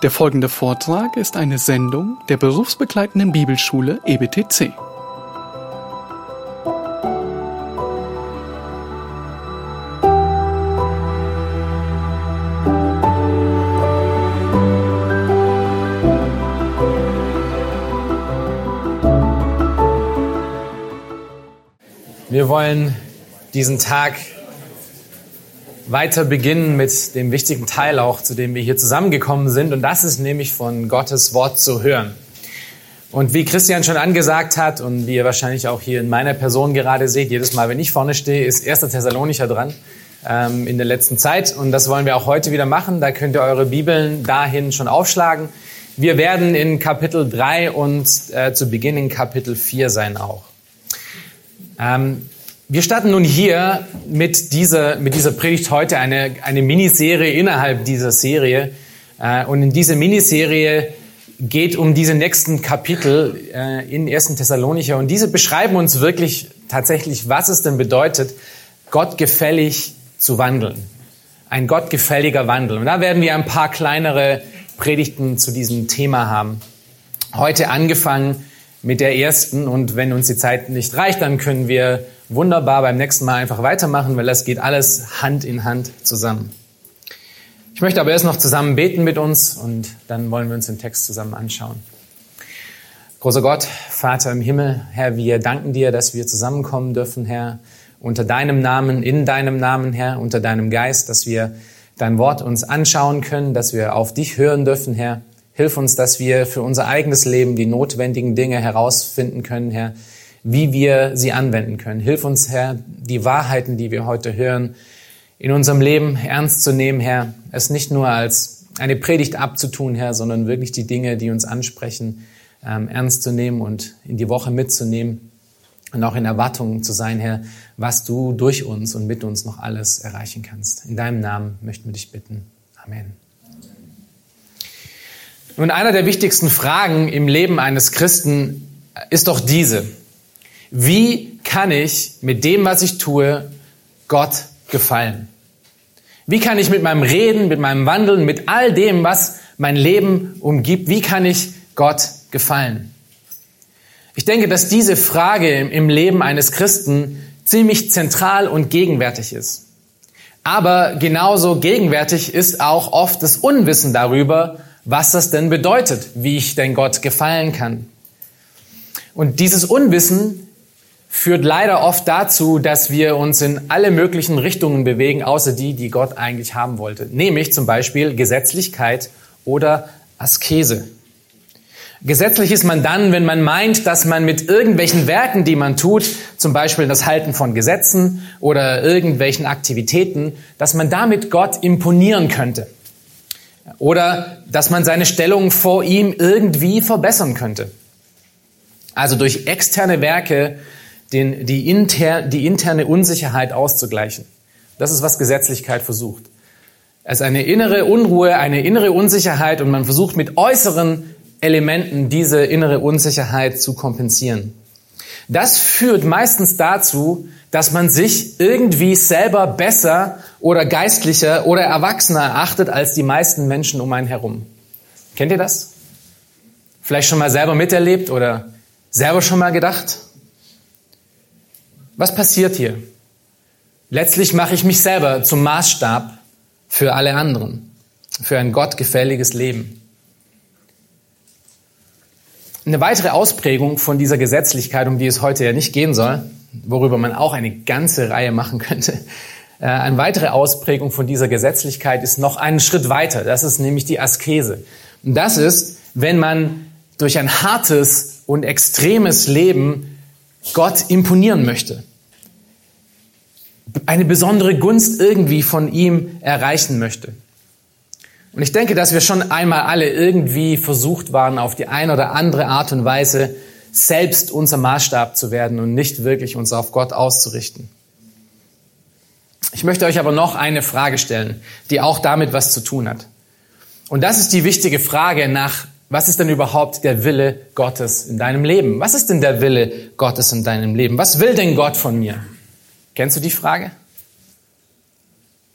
Der folgende Vortrag ist eine Sendung der berufsbegleitenden Bibelschule EBTC. Wir wollen diesen Tag weiter beginnen mit dem wichtigen Teil auch, zu dem wir hier zusammengekommen sind. Und das ist nämlich von Gottes Wort zu hören. Und wie Christian schon angesagt hat und wie ihr wahrscheinlich auch hier in meiner Person gerade seht, jedes Mal, wenn ich vorne stehe, ist 1. Thessalonicher dran ähm, in der letzten Zeit. Und das wollen wir auch heute wieder machen. Da könnt ihr eure Bibeln dahin schon aufschlagen. Wir werden in Kapitel 3 und äh, zu Beginn in Kapitel 4 sein auch. Ähm, wir starten nun hier mit dieser, mit dieser Predigt heute eine, eine Miniserie innerhalb dieser Serie. Äh, und in dieser Miniserie geht um diese nächsten Kapitel äh, in 1. Thessalonicher. Und diese beschreiben uns wirklich tatsächlich, was es denn bedeutet, Gott gefällig zu wandeln. Ein gottgefälliger Wandel. Und da werden wir ein paar kleinere Predigten zu diesem Thema haben. Heute angefangen mit der ersten. Und wenn uns die Zeit nicht reicht, dann können wir wunderbar beim nächsten Mal einfach weitermachen, weil das geht alles Hand in Hand zusammen. Ich möchte aber erst noch zusammen beten mit uns und dann wollen wir uns den Text zusammen anschauen. Großer Gott, Vater im Himmel, Herr, wir danken dir, dass wir zusammenkommen dürfen, Herr, unter deinem Namen, in deinem Namen, Herr, unter deinem Geist, dass wir dein Wort uns anschauen können, dass wir auf dich hören dürfen, Herr. Hilf uns, dass wir für unser eigenes Leben die notwendigen Dinge herausfinden können, Herr, wie wir sie anwenden können. Hilf uns, Herr, die Wahrheiten, die wir heute hören, in unserem Leben ernst zu nehmen, Herr. Es nicht nur als eine Predigt abzutun, Herr, sondern wirklich die Dinge, die uns ansprechen, ähm, ernst zu nehmen und in die Woche mitzunehmen und auch in Erwartungen zu sein, Herr, was du durch uns und mit uns noch alles erreichen kannst. In deinem Namen möchten wir dich bitten. Amen. Nun, einer der wichtigsten Fragen im Leben eines Christen ist doch diese. Wie kann ich mit dem, was ich tue, Gott gefallen? Wie kann ich mit meinem Reden, mit meinem Wandeln, mit all dem, was mein Leben umgibt, wie kann ich Gott gefallen? Ich denke, dass diese Frage im Leben eines Christen ziemlich zentral und gegenwärtig ist. Aber genauso gegenwärtig ist auch oft das Unwissen darüber, was das denn bedeutet, wie ich denn Gott gefallen kann. Und dieses Unwissen führt leider oft dazu, dass wir uns in alle möglichen Richtungen bewegen, außer die, die Gott eigentlich haben wollte. Nämlich zum Beispiel Gesetzlichkeit oder Askese. Gesetzlich ist man dann, wenn man meint, dass man mit irgendwelchen Werken, die man tut, zum Beispiel das Halten von Gesetzen oder irgendwelchen Aktivitäten, dass man damit Gott imponieren könnte. Oder dass man seine Stellung vor ihm irgendwie verbessern könnte. Also durch externe Werke den, die, inter, die interne Unsicherheit auszugleichen. Das ist, was Gesetzlichkeit versucht. Es ist eine innere Unruhe, eine innere Unsicherheit und man versucht mit äußeren Elementen diese innere Unsicherheit zu kompensieren. Das führt meistens dazu, dass man sich irgendwie selber besser oder geistlicher oder erwachsener erachtet als die meisten Menschen um einen herum. Kennt ihr das? Vielleicht schon mal selber miterlebt oder selber schon mal gedacht? Was passiert hier? Letztlich mache ich mich selber zum Maßstab für alle anderen, für ein gottgefälliges Leben. Eine weitere Ausprägung von dieser Gesetzlichkeit, um die es heute ja nicht gehen soll, worüber man auch eine ganze Reihe machen könnte, äh, eine weitere Ausprägung von dieser Gesetzlichkeit ist noch einen Schritt weiter. Das ist nämlich die Askese. Und das ist, wenn man durch ein hartes und extremes Leben Gott imponieren möchte. Eine besondere Gunst irgendwie von ihm erreichen möchte. Und ich denke, dass wir schon einmal alle irgendwie versucht waren, auf die eine oder andere Art und Weise selbst unser Maßstab zu werden und nicht wirklich uns auf Gott auszurichten. Ich möchte euch aber noch eine Frage stellen, die auch damit was zu tun hat. Und das ist die wichtige Frage nach was ist denn überhaupt der Wille Gottes in deinem Leben? Was ist denn der Wille Gottes in deinem Leben? Was will denn Gott von mir? Kennst du die Frage?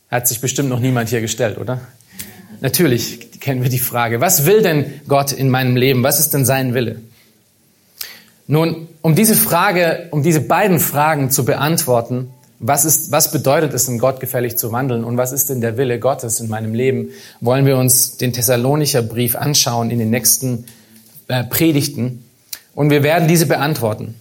Hat sich bestimmt noch niemand hier gestellt, oder? Natürlich, kennen wir die Frage. Was will denn Gott in meinem Leben? Was ist denn sein Wille? Nun, um diese Frage, um diese beiden Fragen zu beantworten, was, ist, was bedeutet es, in Gott gefällig zu wandeln und was ist denn der Wille Gottes in meinem Leben, wollen wir uns den Thessalonicher Brief anschauen in den nächsten äh, Predigten und wir werden diese beantworten.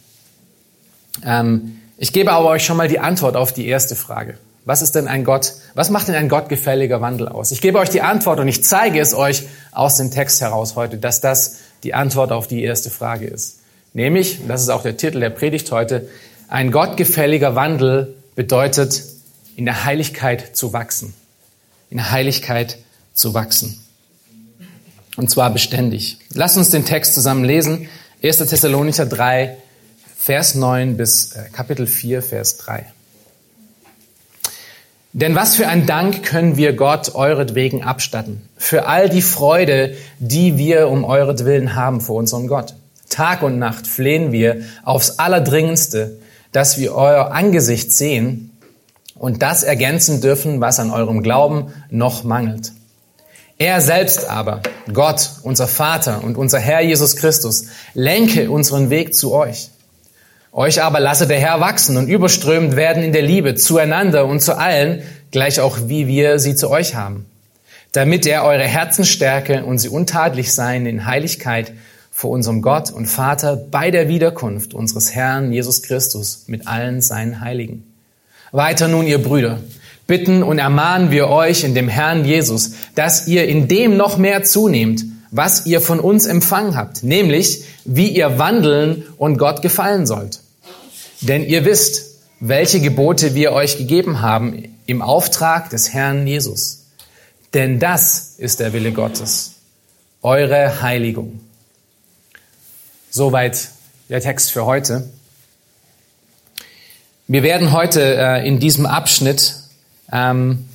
Ähm, ich gebe aber euch schon mal die Antwort auf die erste Frage. Was ist denn ein Gott, was macht denn ein gottgefälliger Wandel aus? Ich gebe euch die Antwort und ich zeige es euch aus dem Text heraus heute, dass das die Antwort auf die erste Frage ist. Nämlich, das ist auch der Titel der Predigt heute, ein gottgefälliger Wandel bedeutet, in der Heiligkeit zu wachsen. In der Heiligkeit zu wachsen. Und zwar beständig. Lass uns den Text zusammen lesen. 1. Thessalonicher 3, Vers 9 bis äh, Kapitel 4, Vers 3. Denn was für ein Dank können wir Gott euretwegen abstatten, für all die Freude, die wir um euretwillen haben vor unserem Gott. Tag und Nacht flehen wir aufs Allerdringendste, dass wir euer Angesicht sehen und das ergänzen dürfen, was an eurem Glauben noch mangelt. Er selbst aber, Gott, unser Vater und unser Herr Jesus Christus, lenke unseren Weg zu euch. Euch aber lasse der Herr wachsen und überströmend werden in der Liebe zueinander und zu allen, gleich auch wie wir sie zu euch haben, damit er eure Herzen stärke und sie untadelig seien in Heiligkeit vor unserem Gott und Vater bei der Wiederkunft unseres Herrn Jesus Christus mit allen seinen Heiligen. Weiter nun, ihr Brüder, bitten und ermahnen wir euch in dem Herrn Jesus, dass ihr in dem noch mehr zunehmt, was ihr von uns empfangen habt, nämlich wie ihr wandeln und Gott gefallen sollt. Denn ihr wisst, welche Gebote wir euch gegeben haben im Auftrag des Herrn Jesus. Denn das ist der Wille Gottes, eure Heiligung. Soweit der Text für heute. Wir werden heute äh, in diesem Abschnitt ähm,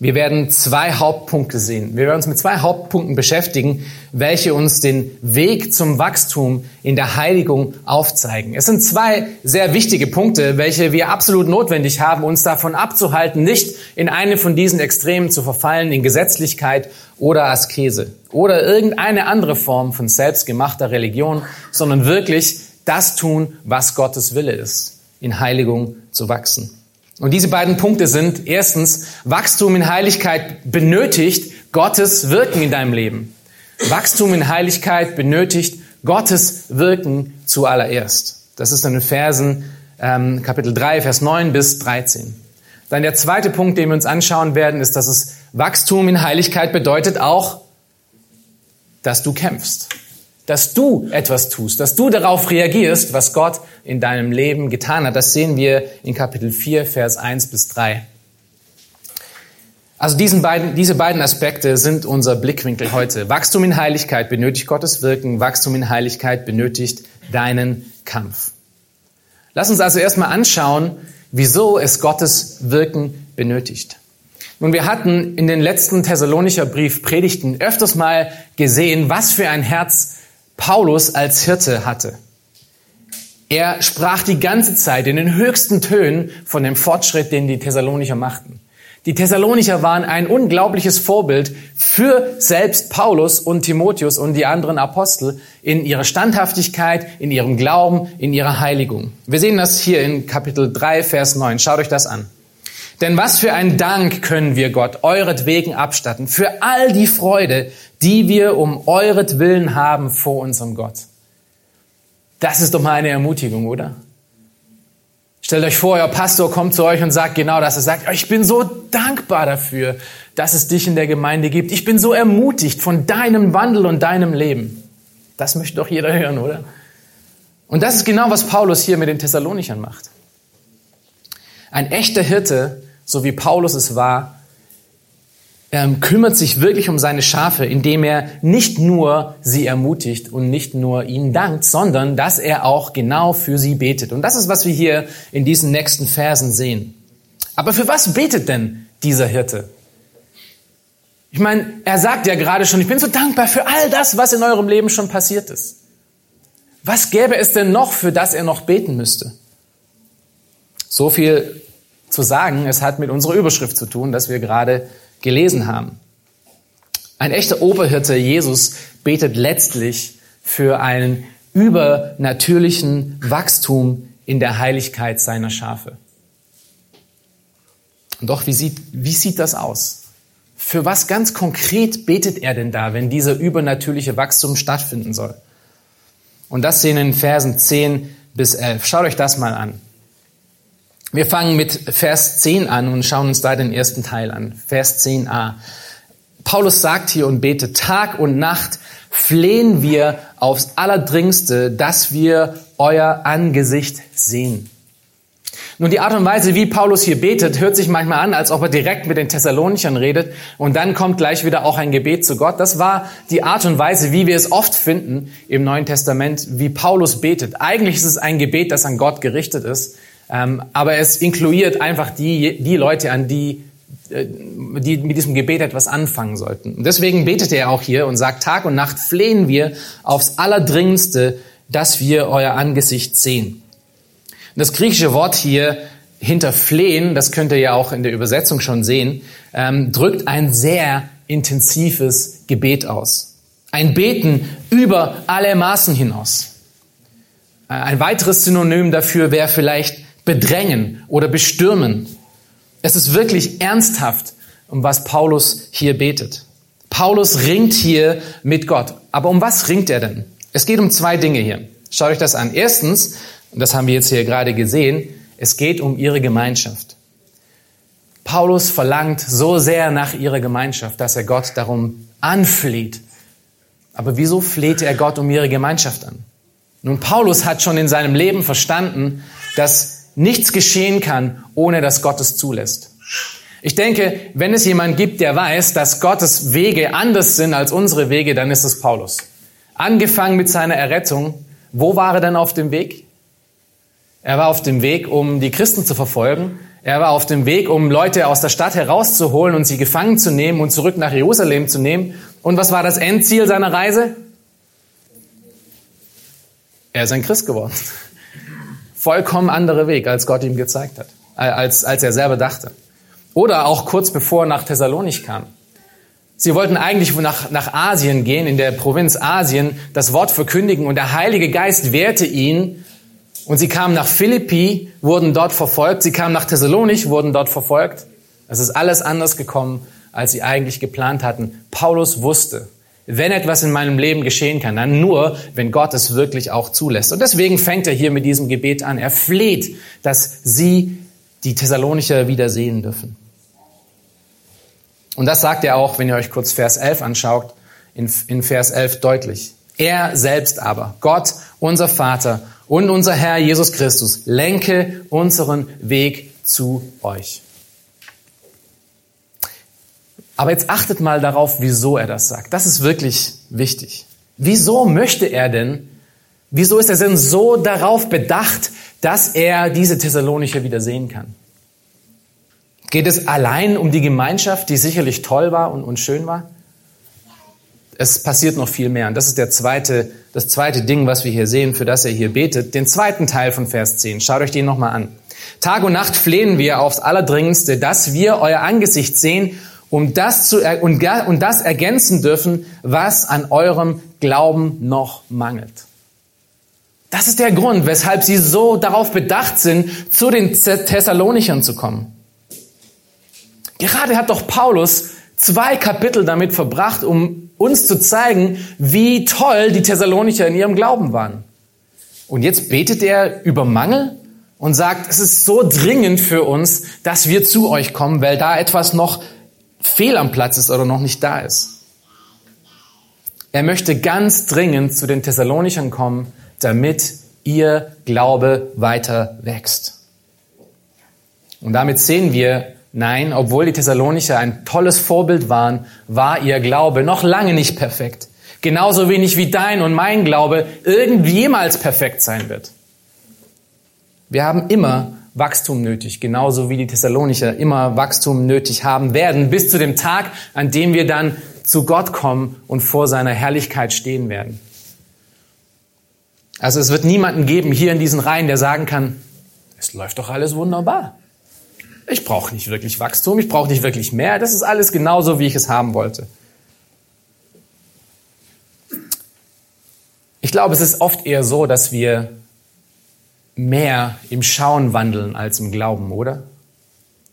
wir werden zwei Hauptpunkte sehen. Wir werden uns mit zwei Hauptpunkten beschäftigen, welche uns den Weg zum Wachstum in der Heiligung aufzeigen. Es sind zwei sehr wichtige Punkte, welche wir absolut notwendig haben, uns davon abzuhalten, nicht in eine von diesen Extremen zu verfallen, in Gesetzlichkeit oder Askese oder irgendeine andere Form von selbstgemachter Religion, sondern wirklich das tun, was Gottes Wille ist, in Heiligung zu wachsen. Und diese beiden Punkte sind erstens, Wachstum in Heiligkeit benötigt Gottes Wirken in deinem Leben. Wachstum in Heiligkeit benötigt Gottes Wirken zuallererst. Das ist in den Versen ähm, Kapitel 3, Vers 9 bis 13. Dann der zweite Punkt, den wir uns anschauen werden, ist, dass es Wachstum in Heiligkeit bedeutet auch, dass du kämpfst dass du etwas tust, dass du darauf reagierst, was Gott in deinem Leben getan hat. Das sehen wir in Kapitel 4, Vers 1 bis 3. Also diesen beiden, diese beiden Aspekte sind unser Blickwinkel heute. Wachstum in Heiligkeit benötigt Gottes Wirken, Wachstum in Heiligkeit benötigt deinen Kampf. Lass uns also erstmal anschauen, wieso es Gottes Wirken benötigt. Nun, wir hatten in den letzten Thessalonicher Brief Predigten öfters mal gesehen, was für ein Herz Paulus als Hirte hatte. Er sprach die ganze Zeit in den höchsten Tönen von dem Fortschritt, den die Thessalonicher machten. Die Thessalonicher waren ein unglaubliches Vorbild für selbst Paulus und Timotheus und die anderen Apostel in ihrer Standhaftigkeit, in ihrem Glauben, in ihrer Heiligung. Wir sehen das hier in Kapitel 3, Vers 9. Schaut euch das an. Denn was für ein Dank können wir Gott euretwegen abstatten für all die Freude, die wir um euretwillen haben vor unserem Gott. Das ist doch mal eine Ermutigung, oder? Stellt euch vor, euer Pastor kommt zu euch und sagt genau das. Er sagt, ich bin so dankbar dafür, dass es dich in der Gemeinde gibt. Ich bin so ermutigt von deinem Wandel und deinem Leben. Das möchte doch jeder hören, oder? Und das ist genau, was Paulus hier mit den Thessalonichern macht. Ein echter Hirte, so wie Paulus es war, ähm, kümmert sich wirklich um seine Schafe, indem er nicht nur sie ermutigt und nicht nur ihnen dankt, sondern dass er auch genau für sie betet. Und das ist, was wir hier in diesen nächsten Versen sehen. Aber für was betet denn dieser Hirte? Ich meine, er sagt ja gerade schon, ich bin so dankbar für all das, was in eurem Leben schon passiert ist. Was gäbe es denn noch, für das er noch beten müsste? So viel zu sagen, es hat mit unserer Überschrift zu tun, dass wir gerade gelesen haben. Ein echter Oberhirte, Jesus, betet letztlich für einen übernatürlichen Wachstum in der Heiligkeit seiner Schafe. Doch, wie sieht, wie sieht das aus? Für was ganz konkret betet er denn da, wenn dieser übernatürliche Wachstum stattfinden soll? Und das sehen in Versen 10 bis 11. Schaut euch das mal an. Wir fangen mit Vers 10 an und schauen uns da den ersten Teil an. Vers 10a. Paulus sagt hier und betet, Tag und Nacht flehen wir aufs Allerdringste, dass wir euer Angesicht sehen. Nun, die Art und Weise, wie Paulus hier betet, hört sich manchmal an, als ob er direkt mit den Thessalonichern redet und dann kommt gleich wieder auch ein Gebet zu Gott. Das war die Art und Weise, wie wir es oft finden im Neuen Testament, wie Paulus betet. Eigentlich ist es ein Gebet, das an Gott gerichtet ist, aber es inkludiert einfach die, die Leute, an die, äh, die mit diesem Gebet etwas anfangen sollten. Und deswegen betet er auch hier und sagt, Tag und Nacht flehen wir aufs Allerdringendste, dass wir euer Angesicht sehen. Das griechische Wort hier hinter flehen, das könnt ihr ja auch in der Übersetzung schon sehen, ähm, drückt ein sehr intensives Gebet aus. Ein Beten über alle Maßen hinaus. Äh, ein weiteres Synonym dafür wäre vielleicht bedrängen oder bestürmen. Es ist wirklich ernsthaft, um was Paulus hier betet. Paulus ringt hier mit Gott. Aber um was ringt er denn? Es geht um zwei Dinge hier. Schaut euch das an. Erstens, und das haben wir jetzt hier gerade gesehen, es geht um ihre Gemeinschaft. Paulus verlangt so sehr nach ihrer Gemeinschaft, dass er Gott darum anfleht. Aber wieso fleht er Gott um ihre Gemeinschaft an? Nun, Paulus hat schon in seinem Leben verstanden, dass nichts geschehen kann, ohne dass Gott es zulässt. Ich denke, wenn es jemand gibt, der weiß, dass Gottes Wege anders sind als unsere Wege, dann ist es Paulus. Angefangen mit seiner Errettung. Wo war er denn auf dem Weg? Er war auf dem Weg, um die Christen zu verfolgen. Er war auf dem Weg, um Leute aus der Stadt herauszuholen und sie gefangen zu nehmen und zurück nach Jerusalem zu nehmen. Und was war das Endziel seiner Reise? Er ist ein Christ geworden vollkommen anderer Weg, als Gott ihm gezeigt hat, äh, als, als er selber dachte. Oder auch kurz bevor er nach Thessalonich kam. Sie wollten eigentlich nach, nach Asien gehen, in der Provinz Asien, das Wort verkündigen und der Heilige Geist wehrte ihn und sie kamen nach Philippi, wurden dort verfolgt, sie kamen nach Thessalonich, wurden dort verfolgt. Es ist alles anders gekommen, als sie eigentlich geplant hatten. Paulus wusste, wenn etwas in meinem Leben geschehen kann, dann nur, wenn Gott es wirklich auch zulässt. Und deswegen fängt er hier mit diesem Gebet an. Er fleht, dass sie die Thessalonicher wieder sehen dürfen. Und das sagt er auch, wenn ihr euch kurz Vers 11 anschaut, in, in Vers 11 deutlich. Er selbst aber, Gott, unser Vater und unser Herr Jesus Christus, lenke unseren Weg zu euch. Aber jetzt achtet mal darauf, wieso er das sagt. Das ist wirklich wichtig. Wieso möchte er denn, wieso ist er denn so darauf bedacht, dass er diese Thessalonicher wieder sehen kann? Geht es allein um die Gemeinschaft, die sicherlich toll war und, und schön war? Es passiert noch viel mehr. Und das ist der zweite, das zweite Ding, was wir hier sehen, für das er hier betet. Den zweiten Teil von Vers 10. Schaut euch den nochmal an. Tag und Nacht flehen wir aufs Allerdringendste, dass wir euer Angesicht sehen um das zu, und, und das ergänzen dürfen, was an eurem Glauben noch mangelt. Das ist der Grund, weshalb sie so darauf bedacht sind, zu den Thessalonichern zu kommen. Gerade hat doch Paulus zwei Kapitel damit verbracht, um uns zu zeigen, wie toll die Thessalonicher in ihrem Glauben waren. Und jetzt betet er über Mangel und sagt, es ist so dringend für uns, dass wir zu euch kommen, weil da etwas noch fehl am Platz ist oder noch nicht da ist. Er möchte ganz dringend zu den Thessalonichern kommen, damit ihr Glaube weiter wächst. Und damit sehen wir, nein, obwohl die Thessalonicher ein tolles Vorbild waren, war ihr Glaube noch lange nicht perfekt. Genauso wenig wie dein und mein Glaube irgendwie jemals perfekt sein wird. Wir haben immer Wachstum nötig, genauso wie die Thessalonicher immer Wachstum nötig haben werden, bis zu dem Tag, an dem wir dann zu Gott kommen und vor seiner Herrlichkeit stehen werden. Also es wird niemanden geben hier in diesen Reihen, der sagen kann, es läuft doch alles wunderbar. Ich brauche nicht wirklich Wachstum, ich brauche nicht wirklich mehr, das ist alles genauso, wie ich es haben wollte. Ich glaube, es ist oft eher so, dass wir mehr im Schauen wandeln als im Glauben, oder?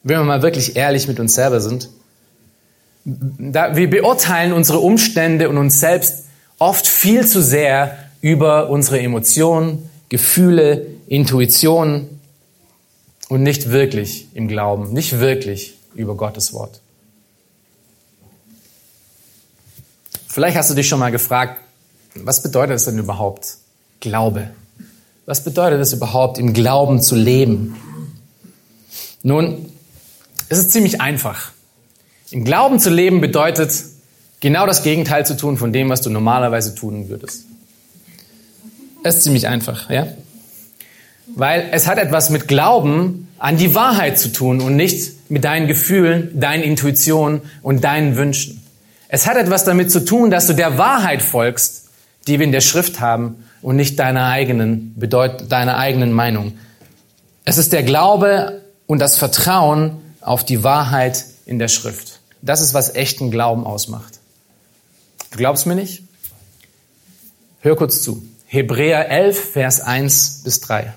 Wenn wir mal wirklich ehrlich mit uns selber sind. Da, wir beurteilen unsere Umstände und uns selbst oft viel zu sehr über unsere Emotionen, Gefühle, Intuitionen und nicht wirklich im Glauben, nicht wirklich über Gottes Wort. Vielleicht hast du dich schon mal gefragt, was bedeutet es denn überhaupt Glaube? Was bedeutet es überhaupt, im Glauben zu leben? Nun, es ist ziemlich einfach. Im Glauben zu leben bedeutet, genau das Gegenteil zu tun von dem, was du normalerweise tun würdest. Es ist ziemlich einfach, ja? Weil es hat etwas mit Glauben an die Wahrheit zu tun und nicht mit deinen Gefühlen, deinen Intuitionen und deinen Wünschen. Es hat etwas damit zu tun, dass du der Wahrheit folgst, die wir in der Schrift haben und nicht deiner eigenen, bedeut, deiner eigenen Meinung. Es ist der Glaube und das Vertrauen auf die Wahrheit in der Schrift. Das ist, was echten Glauben ausmacht. Du glaubst mir nicht? Hör kurz zu. Hebräer 11, Vers 1 bis 3.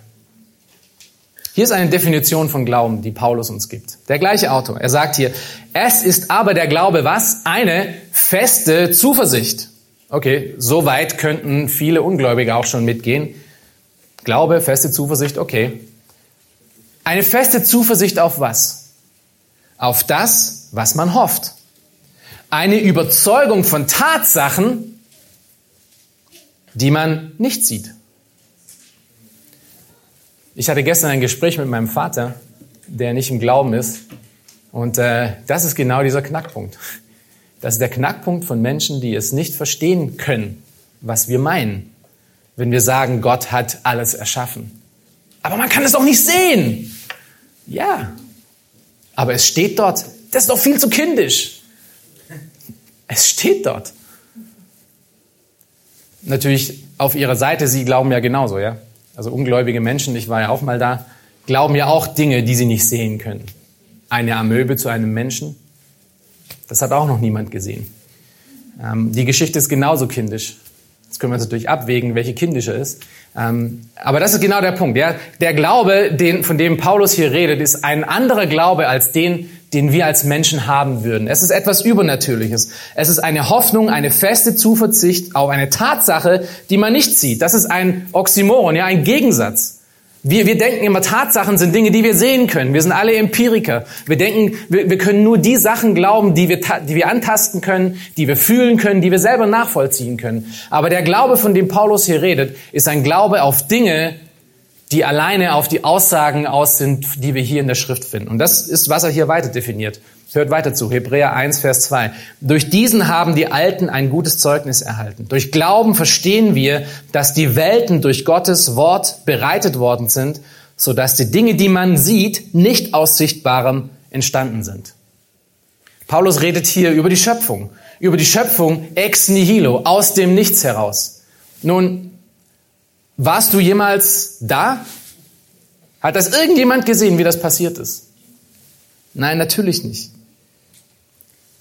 Hier ist eine Definition von Glauben, die Paulus uns gibt. Der gleiche Autor. Er sagt hier, es ist aber der Glaube was? Eine feste Zuversicht. Okay, so weit könnten viele Ungläubige auch schon mitgehen. Glaube, feste Zuversicht, okay. Eine feste Zuversicht auf was? Auf das, was man hofft. Eine Überzeugung von Tatsachen, die man nicht sieht. Ich hatte gestern ein Gespräch mit meinem Vater, der nicht im Glauben ist. Und äh, das ist genau dieser Knackpunkt. Das ist der Knackpunkt von Menschen, die es nicht verstehen können, was wir meinen, wenn wir sagen, Gott hat alles erschaffen. Aber man kann es doch nicht sehen. Ja, aber es steht dort. Das ist doch viel zu kindisch. Es steht dort. Natürlich auf ihrer Seite, sie glauben ja genauso, ja. Also ungläubige Menschen, ich war ja auch mal da, glauben ja auch Dinge, die sie nicht sehen können. Eine Amöbe zu einem Menschen, das hat auch noch niemand gesehen. Ähm, die Geschichte ist genauso kindisch. Jetzt können wir natürlich abwägen, welche kindischer ist. Ähm, aber das ist genau der Punkt. Ja? Der Glaube, den, von dem Paulus hier redet, ist ein anderer Glaube als den, den wir als Menschen haben würden. Es ist etwas Übernatürliches. Es ist eine Hoffnung, eine feste Zuversicht auf eine Tatsache, die man nicht sieht. Das ist ein Oxymoron, ja, ein Gegensatz. Wir, wir denken immer, Tatsachen sind Dinge, die wir sehen können. Wir sind alle Empiriker. Wir denken, wir, wir können nur die Sachen glauben, die wir, die wir antasten können, die wir fühlen können, die wir selber nachvollziehen können. Aber der Glaube, von dem Paulus hier redet, ist ein Glaube auf Dinge, die alleine auf die Aussagen aus sind, die wir hier in der Schrift finden. Und das ist, was er hier weiter definiert. Hört weiter zu, Hebräer 1, Vers 2. Durch diesen haben die Alten ein gutes Zeugnis erhalten. Durch Glauben verstehen wir, dass die Welten durch Gottes Wort bereitet worden sind, so dass die Dinge, die man sieht, nicht aus Sichtbarem entstanden sind. Paulus redet hier über die Schöpfung, über die Schöpfung ex nihilo, aus dem Nichts heraus. Nun, warst du jemals da? Hat das irgendjemand gesehen, wie das passiert ist? Nein, natürlich nicht.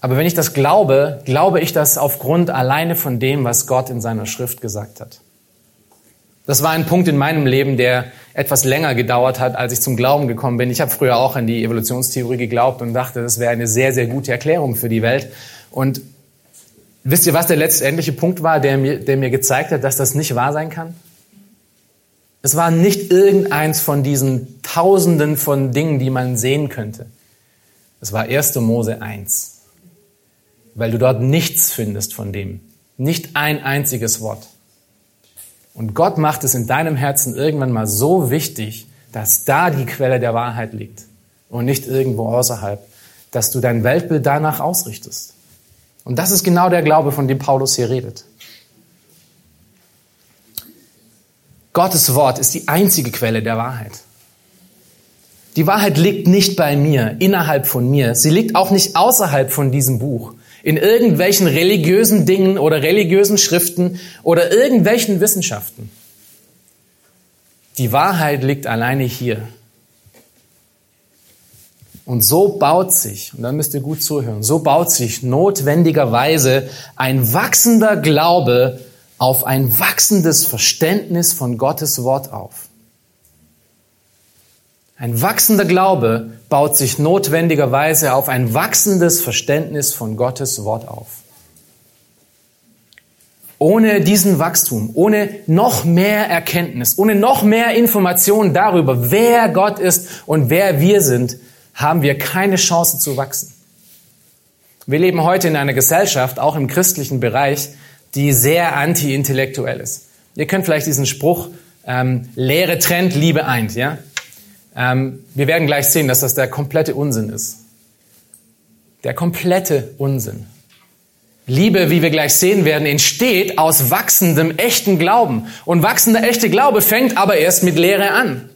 Aber wenn ich das glaube, glaube ich das aufgrund alleine von dem, was Gott in seiner Schrift gesagt hat. Das war ein Punkt in meinem Leben, der etwas länger gedauert hat, als ich zum Glauben gekommen bin. Ich habe früher auch an die Evolutionstheorie geglaubt und dachte, das wäre eine sehr, sehr gute Erklärung für die Welt. Und wisst ihr, was der letztendliche Punkt war, der mir, der mir gezeigt hat, dass das nicht wahr sein kann? Es war nicht irgendeins von diesen Tausenden von Dingen, die man sehen könnte. Es war 1. Mose 1 weil du dort nichts findest von dem. Nicht ein einziges Wort. Und Gott macht es in deinem Herzen irgendwann mal so wichtig, dass da die Quelle der Wahrheit liegt und nicht irgendwo außerhalb, dass du dein Weltbild danach ausrichtest. Und das ist genau der Glaube, von dem Paulus hier redet. Gottes Wort ist die einzige Quelle der Wahrheit. Die Wahrheit liegt nicht bei mir, innerhalb von mir. Sie liegt auch nicht außerhalb von diesem Buch in irgendwelchen religiösen Dingen oder religiösen Schriften oder irgendwelchen Wissenschaften. Die Wahrheit liegt alleine hier. Und so baut sich, und dann müsst ihr gut zuhören, so baut sich notwendigerweise ein wachsender Glaube auf ein wachsendes Verständnis von Gottes Wort auf. Ein wachsender Glaube baut sich notwendigerweise auf ein wachsendes Verständnis von Gottes Wort auf. Ohne diesen Wachstum, ohne noch mehr Erkenntnis, ohne noch mehr Informationen darüber, wer Gott ist und wer wir sind, haben wir keine Chance zu wachsen. Wir leben heute in einer Gesellschaft, auch im christlichen Bereich, die sehr anti-intellektuell ist. Ihr könnt vielleicht diesen Spruch, ähm, Lehre trennt, Liebe eint, ja? Ähm, wir werden gleich sehen, dass das der komplette Unsinn ist. Der komplette Unsinn. Liebe, wie wir gleich sehen werden, entsteht aus wachsendem echten Glauben. Und wachsender echte Glaube fängt aber erst mit Lehre an.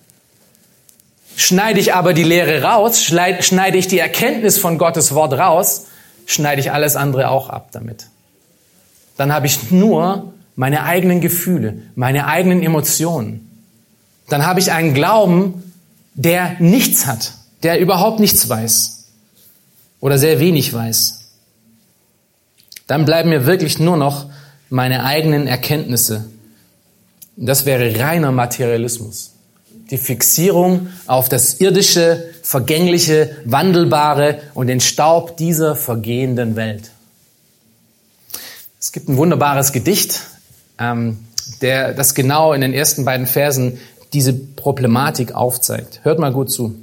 Schneide ich aber die Lehre raus, schneide ich die Erkenntnis von Gottes Wort raus, schneide ich alles andere auch ab damit. Dann habe ich nur meine eigenen Gefühle, meine eigenen Emotionen. Dann habe ich einen Glauben, der nichts hat, der überhaupt nichts weiß oder sehr wenig weiß dann bleiben mir wirklich nur noch meine eigenen Erkenntnisse. Das wäre reiner Materialismus. Die Fixierung auf das irdische, vergängliche, wandelbare und den Staub dieser vergehenden Welt. Es gibt ein wunderbares Gedicht, ähm, der das genau in den ersten beiden Versen diese Problematik aufzeigt. Hört mal gut zu.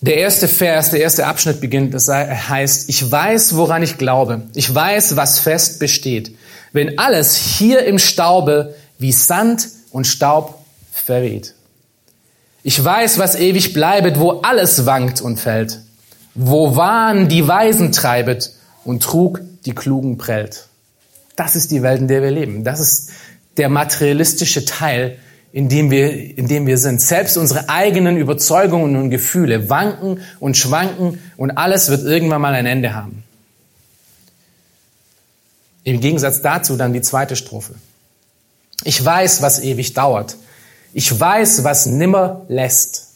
Der erste Vers, der erste Abschnitt beginnt, das heißt, ich weiß, woran ich glaube. Ich weiß, was fest besteht. Wenn alles hier im Staube wie Sand und Staub verweht. Ich weiß, was ewig bleibet, wo alles wankt und fällt. Wo Wahn die Weisen treibet und Trug die Klugen prellt. Das ist die Welt, in der wir leben. Das ist der materialistische Teil in dem wir, in dem wir sind. Selbst unsere eigenen Überzeugungen und Gefühle wanken und schwanken und alles wird irgendwann mal ein Ende haben. Im Gegensatz dazu dann die zweite Strophe. Ich weiß, was ewig dauert. Ich weiß, was nimmer lässt.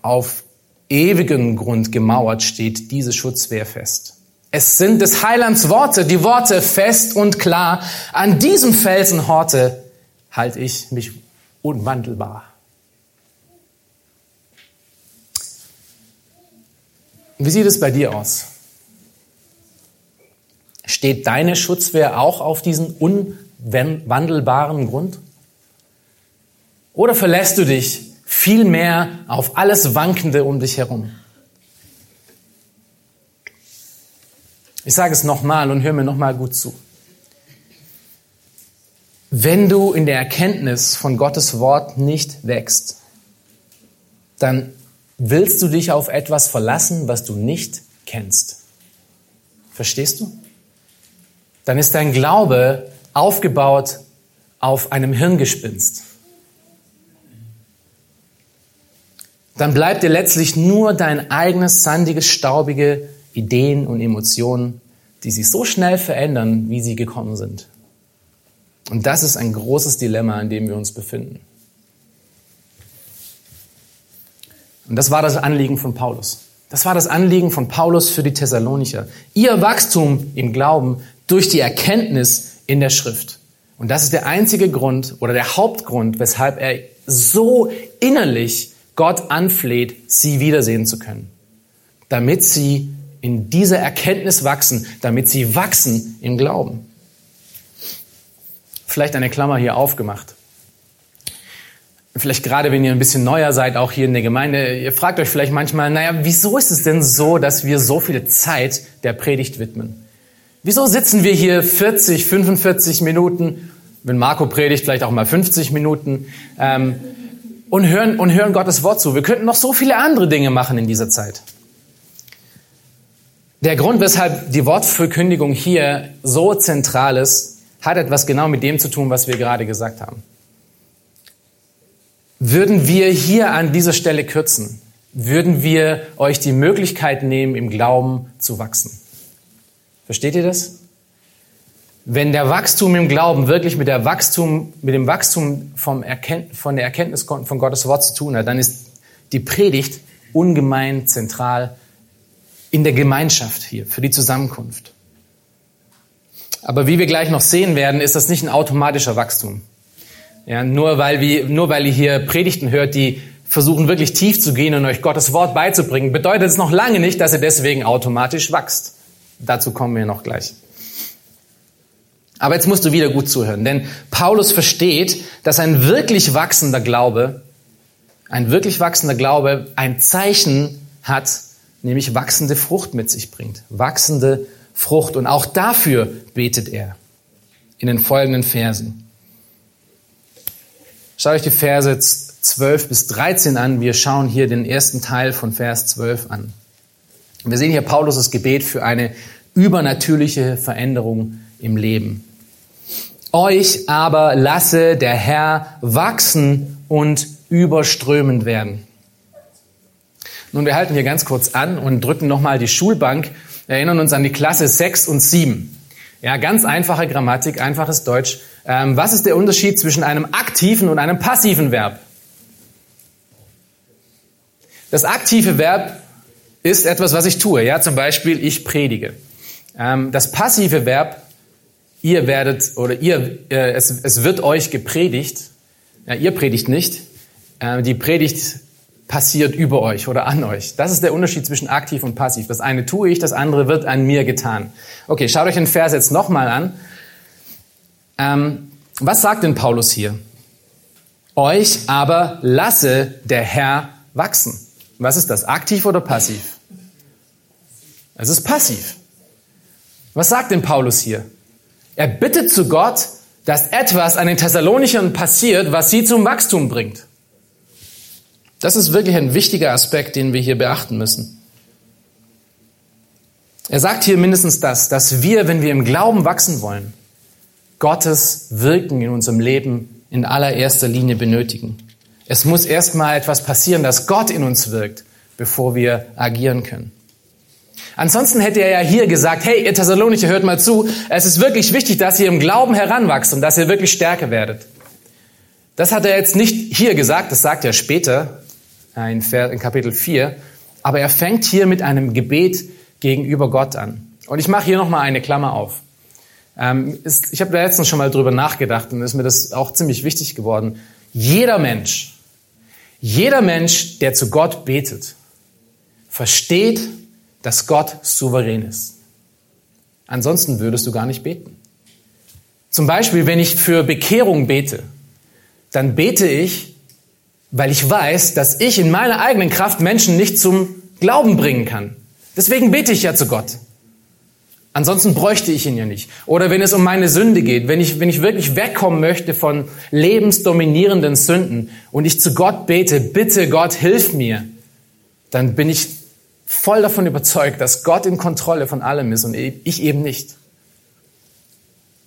Auf ewigen Grund gemauert steht diese Schutzwehr fest. Es sind des Heilands Worte, die Worte fest und klar. An diesem Felsenhorte halte ich mich unwandelbar. Wie sieht es bei dir aus? Steht deine Schutzwehr auch auf diesen unwandelbaren Grund? Oder verlässt du dich viel mehr auf alles Wankende um dich herum? Ich sage es nochmal und hör mir nochmal gut zu. Wenn du in der Erkenntnis von Gottes Wort nicht wächst, dann willst du dich auf etwas verlassen, was du nicht kennst. Verstehst du? Dann ist dein Glaube aufgebaut auf einem Hirngespinst. Dann bleibt dir letztlich nur dein eigenes sandiges, staubige Ideen und Emotionen, die sich so schnell verändern, wie sie gekommen sind. Und das ist ein großes Dilemma, in dem wir uns befinden. Und das war das Anliegen von Paulus. Das war das Anliegen von Paulus für die Thessalonicher. Ihr Wachstum im Glauben durch die Erkenntnis in der Schrift. Und das ist der einzige Grund oder der Hauptgrund, weshalb er so innerlich Gott anfleht, sie wiedersehen zu können. Damit sie in dieser Erkenntnis wachsen, damit sie wachsen im Glauben vielleicht eine Klammer hier aufgemacht. Vielleicht gerade, wenn ihr ein bisschen neuer seid, auch hier in der Gemeinde, ihr fragt euch vielleicht manchmal, naja, wieso ist es denn so, dass wir so viel Zeit der Predigt widmen? Wieso sitzen wir hier 40, 45 Minuten, wenn Marco predigt, vielleicht auch mal 50 Minuten, ähm, und, hören, und hören Gottes Wort zu? Wir könnten noch so viele andere Dinge machen in dieser Zeit. Der Grund, weshalb die Wortverkündigung hier so zentral ist, hat etwas genau mit dem zu tun, was wir gerade gesagt haben. Würden wir hier an dieser Stelle kürzen, würden wir euch die Möglichkeit nehmen, im Glauben zu wachsen. Versteht ihr das? Wenn der Wachstum im Glauben wirklich mit, der Wachstum, mit dem Wachstum vom von der Erkenntnis von Gottes Wort zu tun hat, dann ist die Predigt ungemein zentral in der Gemeinschaft hier, für die Zusammenkunft. Aber wie wir gleich noch sehen werden, ist das nicht ein automatischer Wachstum. Ja, nur weil wir, nur weil ihr hier Predigten hört, die versuchen wirklich tief zu gehen und euch Gottes Wort beizubringen, bedeutet es noch lange nicht, dass ihr deswegen automatisch wächst. Dazu kommen wir noch gleich. Aber jetzt musst du wieder gut zuhören, denn Paulus versteht, dass ein wirklich wachsender Glaube, ein wirklich wachsender Glaube ein Zeichen hat, nämlich wachsende Frucht mit sich bringt. Wachsende Frucht. Und auch dafür betet er in den folgenden Versen. Schaut euch die Verse 12 bis 13 an. Wir schauen hier den ersten Teil von Vers 12 an. Wir sehen hier Paulus' Gebet für eine übernatürliche Veränderung im Leben. Euch aber lasse der Herr wachsen und überströmend werden. Nun, wir halten hier ganz kurz an und drücken nochmal die Schulbank, erinnern uns an die Klasse 6 und 7. Ja, ganz einfache Grammatik, einfaches Deutsch. Ähm, was ist der Unterschied zwischen einem aktiven und einem passiven Verb? Das aktive Verb ist etwas, was ich tue. Ja, zum Beispiel, ich predige. Ähm, das passive Verb, ihr werdet oder ihr, äh, es, es wird euch gepredigt. Ja, ihr predigt nicht. Äh, die Predigt passiert über euch oder an euch. Das ist der Unterschied zwischen aktiv und passiv. Das eine tue ich, das andere wird an mir getan. Okay, schaut euch den Vers jetzt nochmal an. Ähm, was sagt denn Paulus hier? Euch aber lasse der Herr wachsen. Was ist das? Aktiv oder passiv? Es ist passiv. Was sagt denn Paulus hier? Er bittet zu Gott, dass etwas an den Thessalonichern passiert, was sie zum Wachstum bringt. Das ist wirklich ein wichtiger Aspekt, den wir hier beachten müssen. Er sagt hier mindestens das, dass wir, wenn wir im Glauben wachsen wollen, Gottes Wirken in unserem Leben in allererster Linie benötigen. Es muss erstmal etwas passieren, dass Gott in uns wirkt, bevor wir agieren können. Ansonsten hätte er ja hier gesagt, hey, ihr Thessalonicher, hört mal zu, es ist wirklich wichtig, dass ihr im Glauben heranwachst und dass ihr wirklich stärker werdet. Das hat er jetzt nicht hier gesagt, das sagt er später, in, Kapitel 4. Aber er fängt hier mit einem Gebet gegenüber Gott an. Und ich mache hier nochmal eine Klammer auf. Ähm, ich habe da letztens schon mal drüber nachgedacht und ist mir das auch ziemlich wichtig geworden. Jeder Mensch, jeder Mensch, der zu Gott betet, versteht, dass Gott souverän ist. Ansonsten würdest du gar nicht beten. Zum Beispiel, wenn ich für Bekehrung bete, dann bete ich, weil ich weiß, dass ich in meiner eigenen Kraft Menschen nicht zum Glauben bringen kann. Deswegen bete ich ja zu Gott. Ansonsten bräuchte ich ihn ja nicht. Oder wenn es um meine Sünde geht, wenn ich, wenn ich wirklich wegkommen möchte von lebensdominierenden Sünden und ich zu Gott bete, bitte Gott, hilf mir, dann bin ich voll davon überzeugt, dass Gott in Kontrolle von allem ist und ich eben nicht.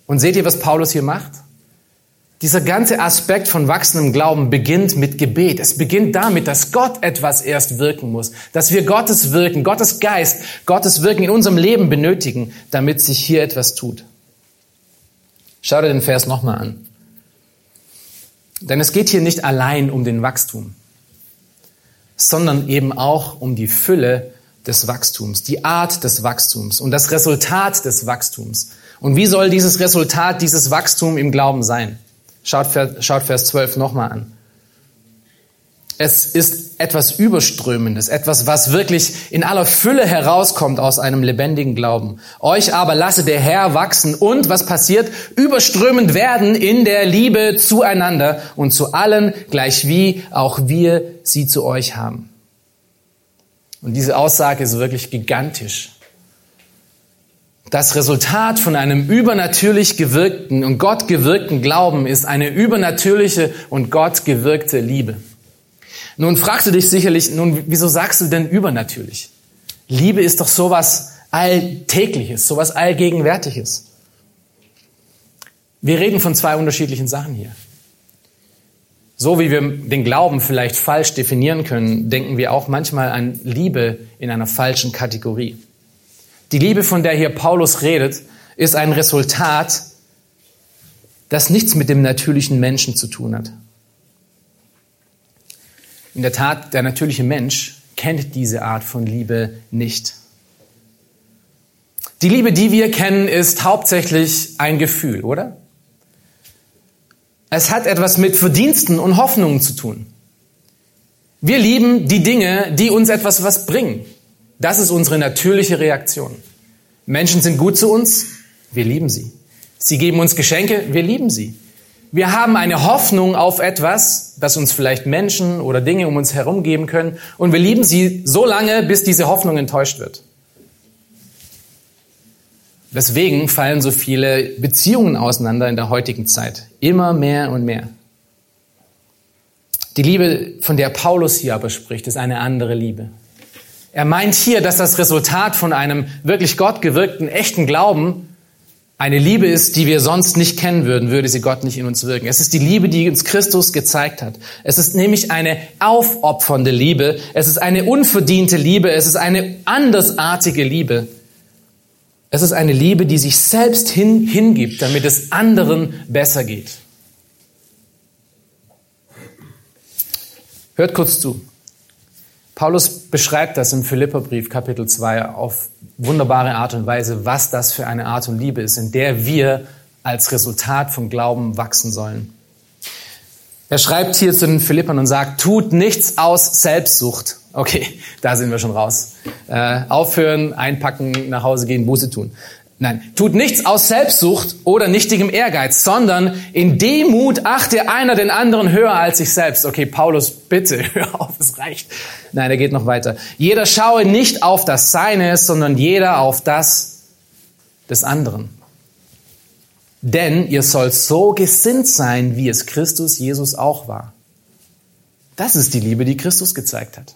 Und seht ihr, was Paulus hier macht? Dieser ganze Aspekt von wachsendem Glauben beginnt mit Gebet. Es beginnt damit, dass Gott etwas erst wirken muss, dass wir Gottes Wirken, Gottes Geist, Gottes Wirken in unserem Leben benötigen, damit sich hier etwas tut. Schau dir den Vers nochmal an. Denn es geht hier nicht allein um den Wachstum, sondern eben auch um die Fülle des Wachstums, die Art des Wachstums und das Resultat des Wachstums. Und wie soll dieses Resultat, dieses Wachstum im Glauben sein? Schaut, schaut Vers 12 nochmal an. Es ist etwas Überströmendes, etwas, was wirklich in aller Fülle herauskommt aus einem lebendigen Glauben. Euch aber lasse der Herr wachsen und, was passiert, überströmend werden in der Liebe zueinander und zu allen, gleich wie auch wir sie zu euch haben. Und diese Aussage ist wirklich gigantisch. Das Resultat von einem übernatürlich gewirkten und Gott gewirkten Glauben ist eine übernatürliche und Gott gewirkte Liebe. Nun fragst du dich sicherlich, nun, wieso sagst du denn übernatürlich? Liebe ist doch sowas Alltägliches, sowas Allgegenwärtiges. Wir reden von zwei unterschiedlichen Sachen hier. So wie wir den Glauben vielleicht falsch definieren können, denken wir auch manchmal an Liebe in einer falschen Kategorie. Die Liebe, von der hier Paulus redet, ist ein Resultat, das nichts mit dem natürlichen Menschen zu tun hat. In der Tat, der natürliche Mensch kennt diese Art von Liebe nicht. Die Liebe, die wir kennen, ist hauptsächlich ein Gefühl, oder? Es hat etwas mit Verdiensten und Hoffnungen zu tun. Wir lieben die Dinge, die uns etwas was bringen. Das ist unsere natürliche Reaktion. Menschen sind gut zu uns, wir lieben sie. Sie geben uns Geschenke, wir lieben sie. Wir haben eine Hoffnung auf etwas, das uns vielleicht Menschen oder Dinge um uns herum geben können, und wir lieben sie so lange, bis diese Hoffnung enttäuscht wird. Deswegen fallen so viele Beziehungen auseinander in der heutigen Zeit. Immer mehr und mehr. Die Liebe, von der Paulus hier aber spricht, ist eine andere Liebe. Er meint hier, dass das Resultat von einem wirklich gottgewirkten, echten Glauben eine Liebe ist, die wir sonst nicht kennen würden, würde sie Gott nicht in uns wirken. Es ist die Liebe, die uns Christus gezeigt hat. Es ist nämlich eine aufopfernde Liebe. Es ist eine unverdiente Liebe. Es ist eine andersartige Liebe. Es ist eine Liebe, die sich selbst hin, hingibt, damit es anderen besser geht. Hört kurz zu. Paulus beschreibt das im Philipperbrief Kapitel 2 auf wunderbare Art und Weise, was das für eine Art und Liebe ist, in der wir als Resultat vom Glauben wachsen sollen. Er schreibt hier zu den Philippern und sagt, tut nichts aus Selbstsucht. Okay, da sind wir schon raus. Äh, aufhören, einpacken, nach Hause gehen, Buße tun. Nein, tut nichts aus Selbstsucht oder nichtigem Ehrgeiz, sondern in Demut achte einer den anderen höher als sich selbst. Okay, Paulus, bitte, hör auf, es reicht. Nein, er geht noch weiter. Jeder schaue nicht auf das Seine, sondern jeder auf das des anderen. Denn ihr sollt so gesinnt sein, wie es Christus Jesus auch war. Das ist die Liebe, die Christus gezeigt hat.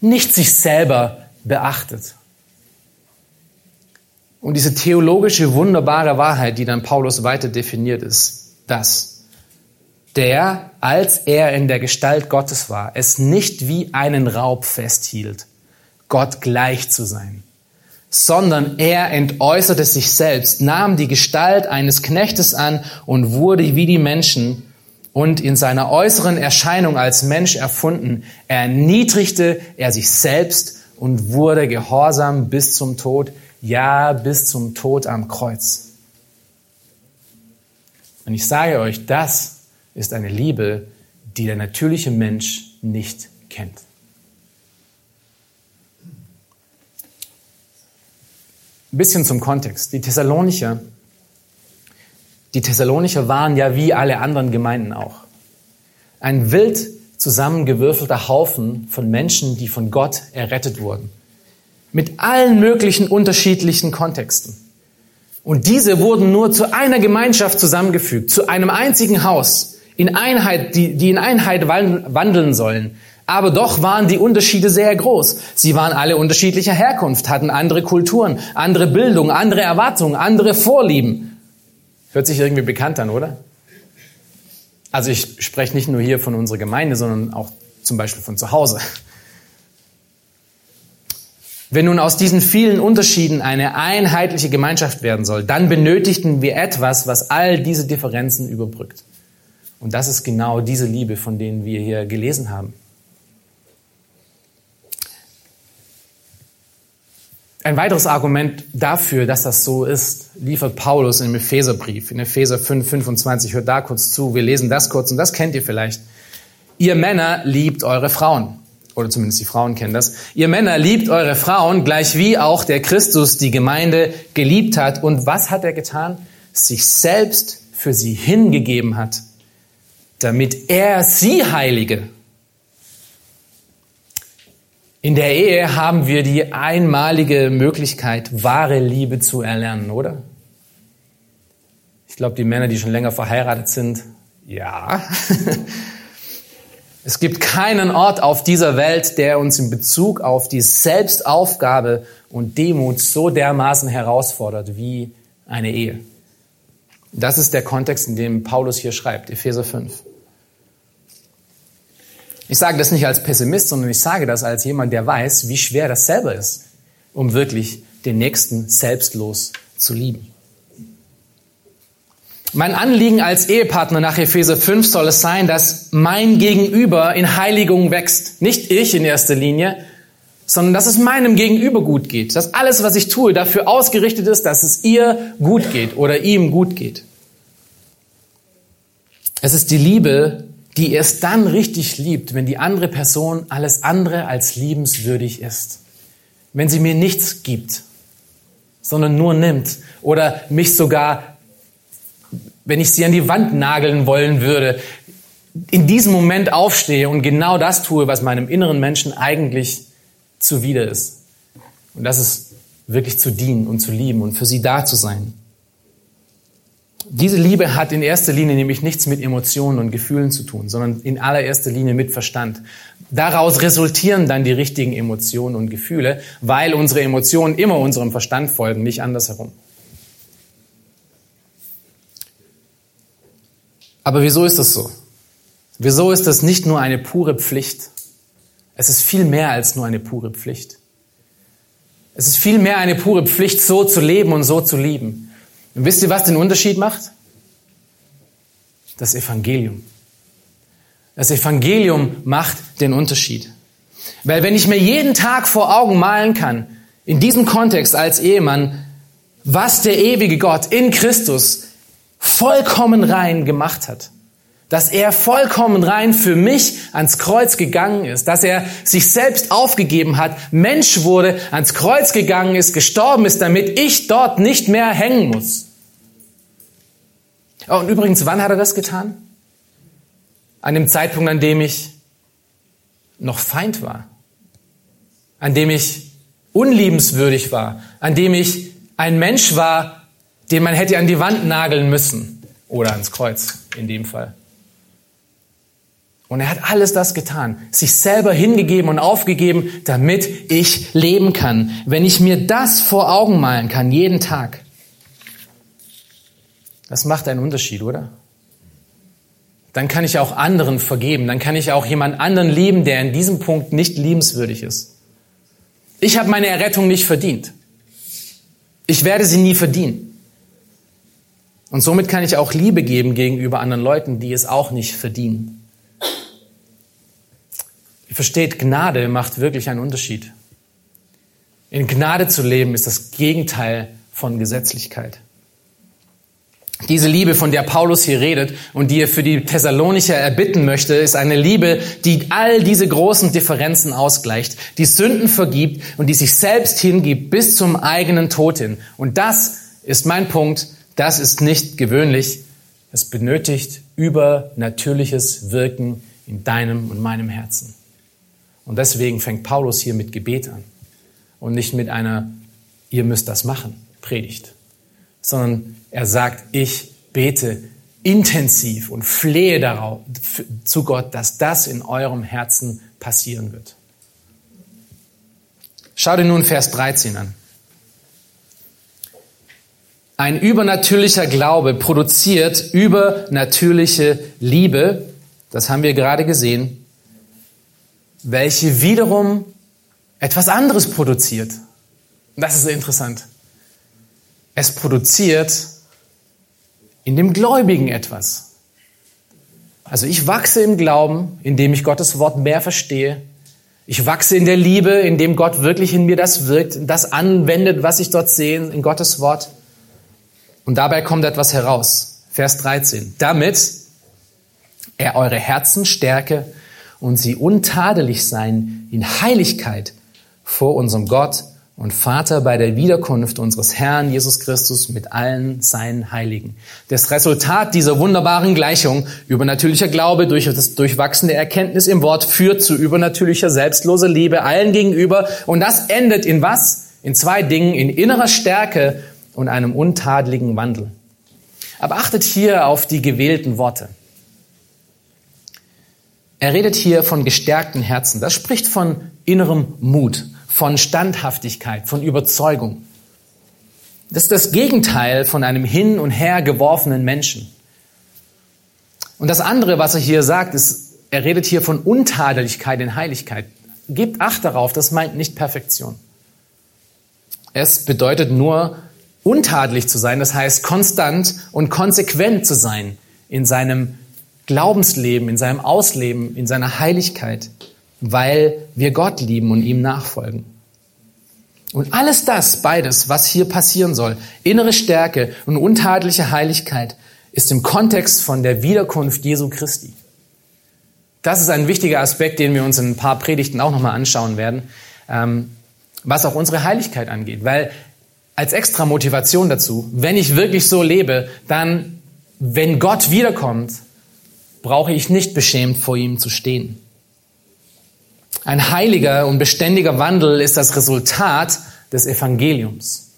Nicht sich selber beachtet. Und diese theologische wunderbare Wahrheit, die dann Paulus weiter definiert, ist das. Der, als er in der Gestalt Gottes war, es nicht wie einen Raub festhielt, Gott gleich zu sein, sondern er entäußerte sich selbst, nahm die Gestalt eines Knechtes an und wurde wie die Menschen und in seiner äußeren Erscheinung als Mensch erfunden, erniedrigte er sich selbst und wurde gehorsam bis zum Tod, ja bis zum Tod am Kreuz. Und ich sage euch, das ist eine Liebe, die der natürliche Mensch nicht kennt. Ein bisschen zum Kontext. Die Thessalonicher, die Thessalonicher waren ja wie alle anderen Gemeinden auch. Ein wild zusammengewürfelter Haufen von Menschen, die von Gott errettet wurden. Mit allen möglichen unterschiedlichen Kontexten. Und diese wurden nur zu einer Gemeinschaft zusammengefügt, zu einem einzigen Haus, in Einheit, die, die in Einheit wandeln sollen. Aber doch waren die Unterschiede sehr groß. Sie waren alle unterschiedlicher Herkunft, hatten andere Kulturen, andere Bildung, andere Erwartungen, andere Vorlieben. Hört sich irgendwie bekannt an, oder? Also ich spreche nicht nur hier von unserer Gemeinde, sondern auch zum Beispiel von zu Hause. Wenn nun aus diesen vielen Unterschieden eine einheitliche Gemeinschaft werden soll, dann benötigten wir etwas, was all diese Differenzen überbrückt. Und das ist genau diese Liebe, von denen wir hier gelesen haben. Ein weiteres Argument dafür, dass das so ist, liefert Paulus im Epheserbrief, in Epheser 5, 25. Hört da kurz zu. Wir lesen das kurz und das kennt ihr vielleicht. Ihr Männer liebt eure Frauen oder zumindest die Frauen kennen das. Ihr Männer liebt eure Frauen, gleich wie auch der Christus die Gemeinde geliebt hat. Und was hat er getan? Sich selbst für sie hingegeben hat, damit er sie heilige. In der Ehe haben wir die einmalige Möglichkeit, wahre Liebe zu erlernen, oder? Ich glaube, die Männer, die schon länger verheiratet sind, ja. Es gibt keinen Ort auf dieser Welt, der uns in Bezug auf die Selbstaufgabe und Demut so dermaßen herausfordert wie eine Ehe. Das ist der Kontext, in dem Paulus hier schreibt, Epheser 5. Ich sage das nicht als Pessimist, sondern ich sage das als jemand, der weiß, wie schwer das selber ist, um wirklich den Nächsten selbstlos zu lieben. Mein Anliegen als Ehepartner nach Epheser 5 soll es sein, dass mein Gegenüber in Heiligung wächst. Nicht ich in erster Linie, sondern dass es meinem Gegenüber gut geht. Dass alles, was ich tue, dafür ausgerichtet ist, dass es ihr gut geht oder ihm gut geht. Es ist die Liebe, die erst dann richtig liebt, wenn die andere Person alles andere als liebenswürdig ist. Wenn sie mir nichts gibt, sondern nur nimmt oder mich sogar, wenn ich sie an die Wand nageln wollen würde, in diesem Moment aufstehe und genau das tue, was meinem inneren Menschen eigentlich zuwider ist. Und das ist wirklich zu dienen und zu lieben und für sie da zu sein. Diese Liebe hat in erster Linie nämlich nichts mit Emotionen und Gefühlen zu tun, sondern in allererster Linie mit Verstand. Daraus resultieren dann die richtigen Emotionen und Gefühle, weil unsere Emotionen immer unserem Verstand folgen, nicht andersherum. Aber wieso ist das so? Wieso ist das nicht nur eine pure Pflicht? Es ist viel mehr als nur eine pure Pflicht. Es ist viel mehr eine pure Pflicht, so zu leben und so zu lieben. Und wisst ihr, was den Unterschied macht? Das Evangelium. Das Evangelium macht den Unterschied. Weil wenn ich mir jeden Tag vor Augen malen kann, in diesem Kontext als Ehemann, was der ewige Gott in Christus vollkommen rein gemacht hat, dass er vollkommen rein für mich ans Kreuz gegangen ist, dass er sich selbst aufgegeben hat, Mensch wurde, ans Kreuz gegangen ist, gestorben ist, damit ich dort nicht mehr hängen muss. Oh, und übrigens, wann hat er das getan? An dem Zeitpunkt, an dem ich noch Feind war, an dem ich unliebenswürdig war, an dem ich ein Mensch war, den man hätte an die Wand nageln müssen oder ans Kreuz in dem Fall. Und er hat alles das getan, sich selber hingegeben und aufgegeben, damit ich leben kann. Wenn ich mir das vor Augen malen kann, jeden Tag, das macht einen Unterschied, oder? Dann kann ich auch anderen vergeben, dann kann ich auch jemand anderen lieben, der in diesem Punkt nicht liebenswürdig ist. Ich habe meine Errettung nicht verdient. Ich werde sie nie verdienen. Und somit kann ich auch Liebe geben gegenüber anderen Leuten, die es auch nicht verdienen. Ihr versteht, Gnade macht wirklich einen Unterschied. In Gnade zu leben ist das Gegenteil von Gesetzlichkeit. Diese Liebe, von der Paulus hier redet und die er für die Thessalonicher erbitten möchte, ist eine Liebe, die all diese großen Differenzen ausgleicht, die Sünden vergibt und die sich selbst hingibt bis zum eigenen Tod hin. Und das ist mein Punkt. Das ist nicht gewöhnlich. Es benötigt übernatürliches Wirken in deinem und meinem Herzen. Und deswegen fängt Paulus hier mit Gebet an und nicht mit einer, ihr müsst das machen, Predigt, sondern er sagt, ich bete intensiv und flehe darauf, zu Gott, dass das in eurem Herzen passieren wird. Schau dir nun Vers 13 an. Ein übernatürlicher Glaube produziert übernatürliche Liebe. Das haben wir gerade gesehen welche wiederum etwas anderes produziert. Das ist interessant. Es produziert in dem Gläubigen etwas. Also ich wachse im Glauben, indem ich Gottes Wort mehr verstehe. Ich wachse in der Liebe, indem Gott wirklich in mir das wirkt, das anwendet, was ich dort sehe in Gottes Wort. Und dabei kommt etwas heraus. Vers 13. Damit er eure Herzen stärke und sie untadelig sein in Heiligkeit vor unserem Gott und Vater bei der Wiederkunft unseres Herrn Jesus Christus mit allen seinen Heiligen. Das Resultat dieser wunderbaren Gleichung, übernatürlicher Glaube durch das durchwachsende Erkenntnis im Wort, führt zu übernatürlicher selbstloser Liebe allen gegenüber. Und das endet in was? In zwei Dingen, in innerer Stärke und einem untadeligen Wandel. Aber achtet hier auf die gewählten Worte. Er redet hier von gestärkten Herzen. Das spricht von innerem Mut, von Standhaftigkeit, von Überzeugung. Das ist das Gegenteil von einem hin und her geworfenen Menschen. Und das andere, was er hier sagt, ist, er redet hier von Untadeligkeit in Heiligkeit. Gebt Acht darauf, das meint nicht Perfektion. Es bedeutet nur, untadelig zu sein, das heißt konstant und konsequent zu sein in seinem Glaubensleben, in seinem Ausleben, in seiner Heiligkeit. weil wir Gott lieben und ihm nachfolgen. Und alles das, beides, was hier passieren soll, innere Stärke und untadliche Heiligkeit, ist im Kontext von der Wiederkunft Jesu Christi. Das ist ein wichtiger Aspekt, den wir uns in ein paar Predigten auch nochmal anschauen werden, ähm, was auch unsere Heiligkeit angeht. Weil als extra Motivation dazu, wenn ich wirklich so lebe, dann, wenn Gott wiederkommt, brauche ich nicht beschämt vor ihm zu stehen. Ein heiliger und beständiger Wandel ist das Resultat des Evangeliums.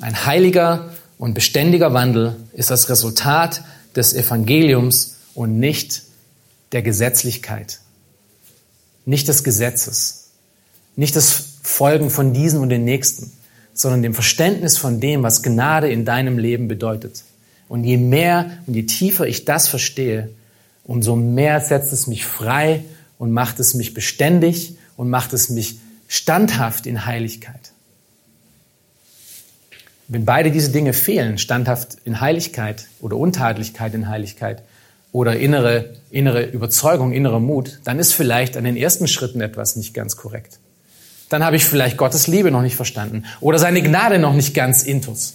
Ein heiliger und beständiger Wandel ist das Resultat des Evangeliums und nicht der Gesetzlichkeit, nicht des Gesetzes, nicht das Folgen von diesen und den nächsten, sondern dem Verständnis von dem, was Gnade in deinem Leben bedeutet. Und je mehr und je tiefer ich das verstehe, umso mehr setzt es mich frei und macht es mich beständig und macht es mich standhaft in Heiligkeit. Wenn beide diese Dinge fehlen, standhaft in Heiligkeit oder Untadlichkeit in Heiligkeit oder innere, innere Überzeugung, innerer Mut, dann ist vielleicht an den ersten Schritten etwas nicht ganz korrekt. Dann habe ich vielleicht Gottes Liebe noch nicht verstanden oder seine Gnade noch nicht ganz intus.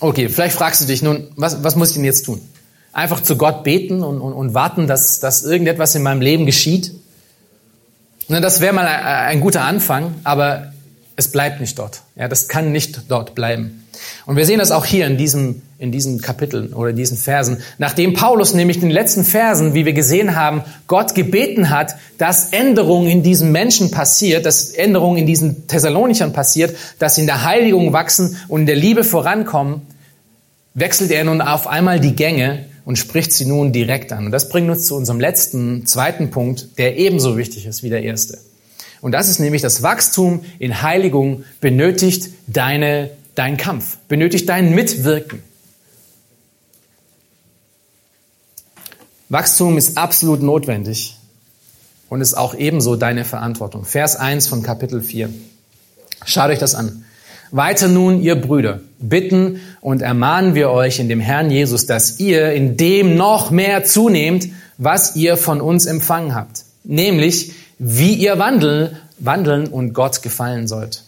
Okay, vielleicht fragst du dich nun, was, was muss ich denn jetzt tun? Einfach zu Gott beten und, und, und warten, dass, dass irgendetwas in meinem Leben geschieht? Na, das wäre mal ein, ein guter Anfang, aber es bleibt nicht dort. Ja, das kann nicht dort bleiben. Und wir sehen das auch hier in diesem, in diesen Kapiteln oder diesen Versen. Nachdem Paulus nämlich in den letzten Versen, wie wir gesehen haben, Gott gebeten hat, dass Änderungen in diesem Menschen passiert, dass Änderungen in diesen Thessalonichern passiert, dass sie in der Heiligung wachsen und in der Liebe vorankommen, wechselt er nun auf einmal die Gänge und spricht sie nun direkt an. Und das bringt uns zu unserem letzten, zweiten Punkt, der ebenso wichtig ist wie der erste. Und das ist nämlich das Wachstum in Heiligung benötigt deine, dein Kampf, benötigt dein Mitwirken. Wachstum ist absolut notwendig und ist auch ebenso deine Verantwortung. Vers 1 von Kapitel 4. Schaut euch das an. Weiter nun, ihr Brüder, bitten und ermahnen wir euch in dem Herrn Jesus, dass ihr in dem noch mehr zunehmt, was ihr von uns empfangen habt, nämlich wie ihr wandeln, wandeln und Gott gefallen sollt.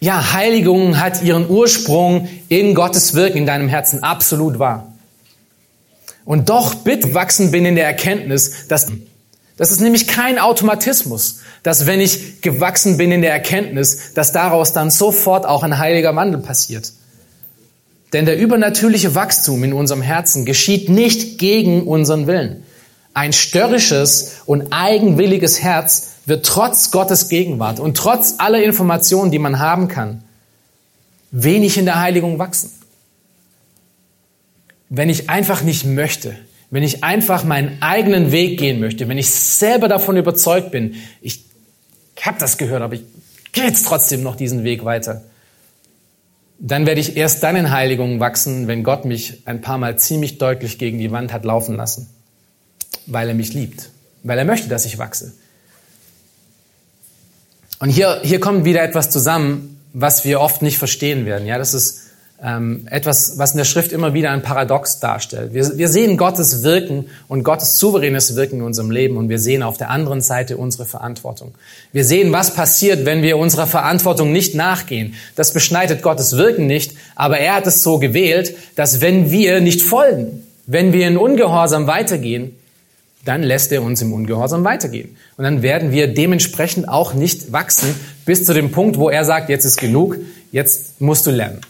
Ja, Heiligung hat ihren Ursprung in Gottes Wirken in deinem Herzen, absolut wahr. Und doch bitte wachsen bin in der Erkenntnis, dass das ist nämlich kein Automatismus, dass wenn ich gewachsen bin in der Erkenntnis, dass daraus dann sofort auch ein heiliger Wandel passiert. Denn der übernatürliche Wachstum in unserem Herzen geschieht nicht gegen unseren Willen. Ein störrisches und eigenwilliges Herz wird trotz Gottes Gegenwart und trotz aller Informationen, die man haben kann, wenig in der Heiligung wachsen. Wenn ich einfach nicht möchte, wenn ich einfach meinen eigenen Weg gehen möchte, wenn ich selber davon überzeugt bin, ich habe das gehört, aber ich gehe jetzt trotzdem noch diesen Weg weiter, dann werde ich erst dann in Heiligung wachsen, wenn Gott mich ein paar Mal ziemlich deutlich gegen die Wand hat laufen lassen, weil er mich liebt, weil er möchte, dass ich wachse. Und hier, hier kommt wieder etwas zusammen, was wir oft nicht verstehen werden. Ja, das ist ähm, etwas, was in der Schrift immer wieder ein Paradox darstellt. Wir, wir sehen Gottes Wirken und Gottes souveränes Wirken in unserem Leben und wir sehen auf der anderen Seite unsere Verantwortung. Wir sehen, was passiert, wenn wir unserer Verantwortung nicht nachgehen. Das beschneidet Gottes Wirken nicht, aber er hat es so gewählt, dass wenn wir nicht folgen, wenn wir in Ungehorsam weitergehen, dann lässt er uns im Ungehorsam weitergehen. Und dann werden wir dementsprechend auch nicht wachsen bis zu dem Punkt, wo er sagt, jetzt ist genug, jetzt musst du lernen.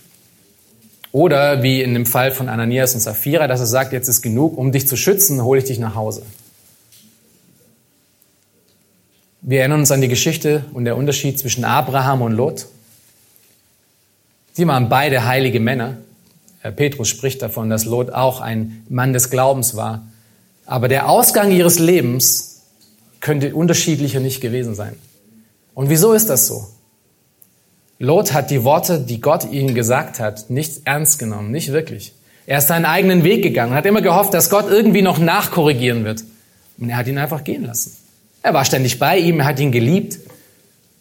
Oder wie in dem Fall von Ananias und Sapphira, dass er sagt, jetzt ist genug, um dich zu schützen, hole ich dich nach Hause. Wir erinnern uns an die Geschichte und der Unterschied zwischen Abraham und Lot. Sie waren beide heilige Männer. Petrus spricht davon, dass Lot auch ein Mann des Glaubens war. Aber der Ausgang ihres Lebens könnte unterschiedlicher nicht gewesen sein. Und wieso ist das so? Lot hat die Worte, die Gott ihm gesagt hat, nicht ernst genommen, nicht wirklich. Er ist seinen eigenen Weg gegangen, hat immer gehofft, dass Gott irgendwie noch nachkorrigieren wird. Und er hat ihn einfach gehen lassen. Er war ständig bei ihm, er hat ihn geliebt.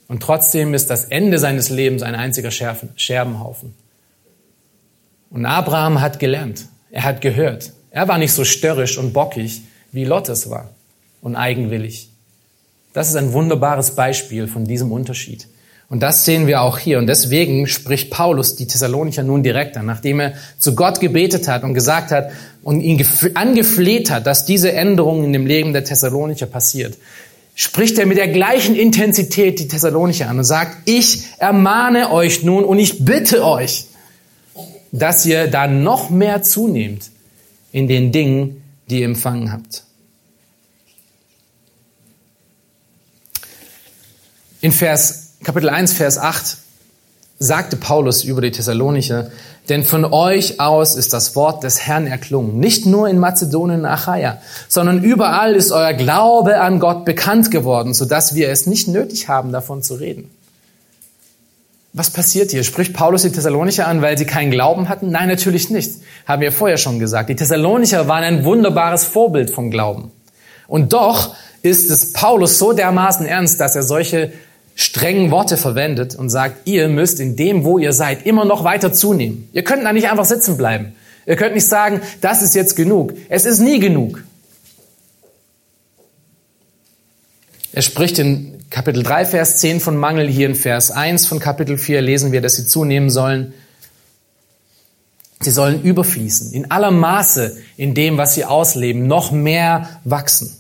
Und trotzdem ist das Ende seines Lebens ein einziger Scherbenhaufen. Und Abraham hat gelernt, er hat gehört, Er war nicht so störrisch und bockig, wie Lot es war und eigenwillig. Das ist ein wunderbares Beispiel von diesem Unterschied. Und das sehen wir auch hier. Und deswegen spricht Paulus die Thessalonicher nun direkt an, nachdem er zu Gott gebetet hat und gesagt hat und ihn angefleht hat, dass diese Änderung in dem Leben der Thessalonicher passiert. Spricht er mit der gleichen Intensität die Thessalonicher an und sagt, ich ermahne euch nun und ich bitte euch, dass ihr da noch mehr zunehmt in den Dingen, die ihr empfangen habt. In Vers, Kapitel 1, Vers 8 sagte Paulus über die Thessalonicher, denn von euch aus ist das Wort des Herrn erklungen, nicht nur in Mazedonien und Achaia, sondern überall ist euer Glaube an Gott bekannt geworden, sodass wir es nicht nötig haben, davon zu reden. Was passiert hier? Spricht Paulus die Thessalonicher an, weil sie keinen Glauben hatten? Nein, natürlich nicht. Haben wir vorher schon gesagt. Die Thessalonicher waren ein wunderbares Vorbild vom Glauben. Und doch ist es Paulus so dermaßen ernst, dass er solche strengen Worte verwendet und sagt, ihr müsst in dem, wo ihr seid, immer noch weiter zunehmen. Ihr könnt da nicht einfach sitzen bleiben. Ihr könnt nicht sagen, das ist jetzt genug. Es ist nie genug. Er spricht in Kapitel 3, Vers 10 von Mangel. Hier in Vers 1 von Kapitel 4 lesen wir, dass sie zunehmen sollen. Sie sollen überfließen, in aller Maße in dem, was sie ausleben, noch mehr wachsen.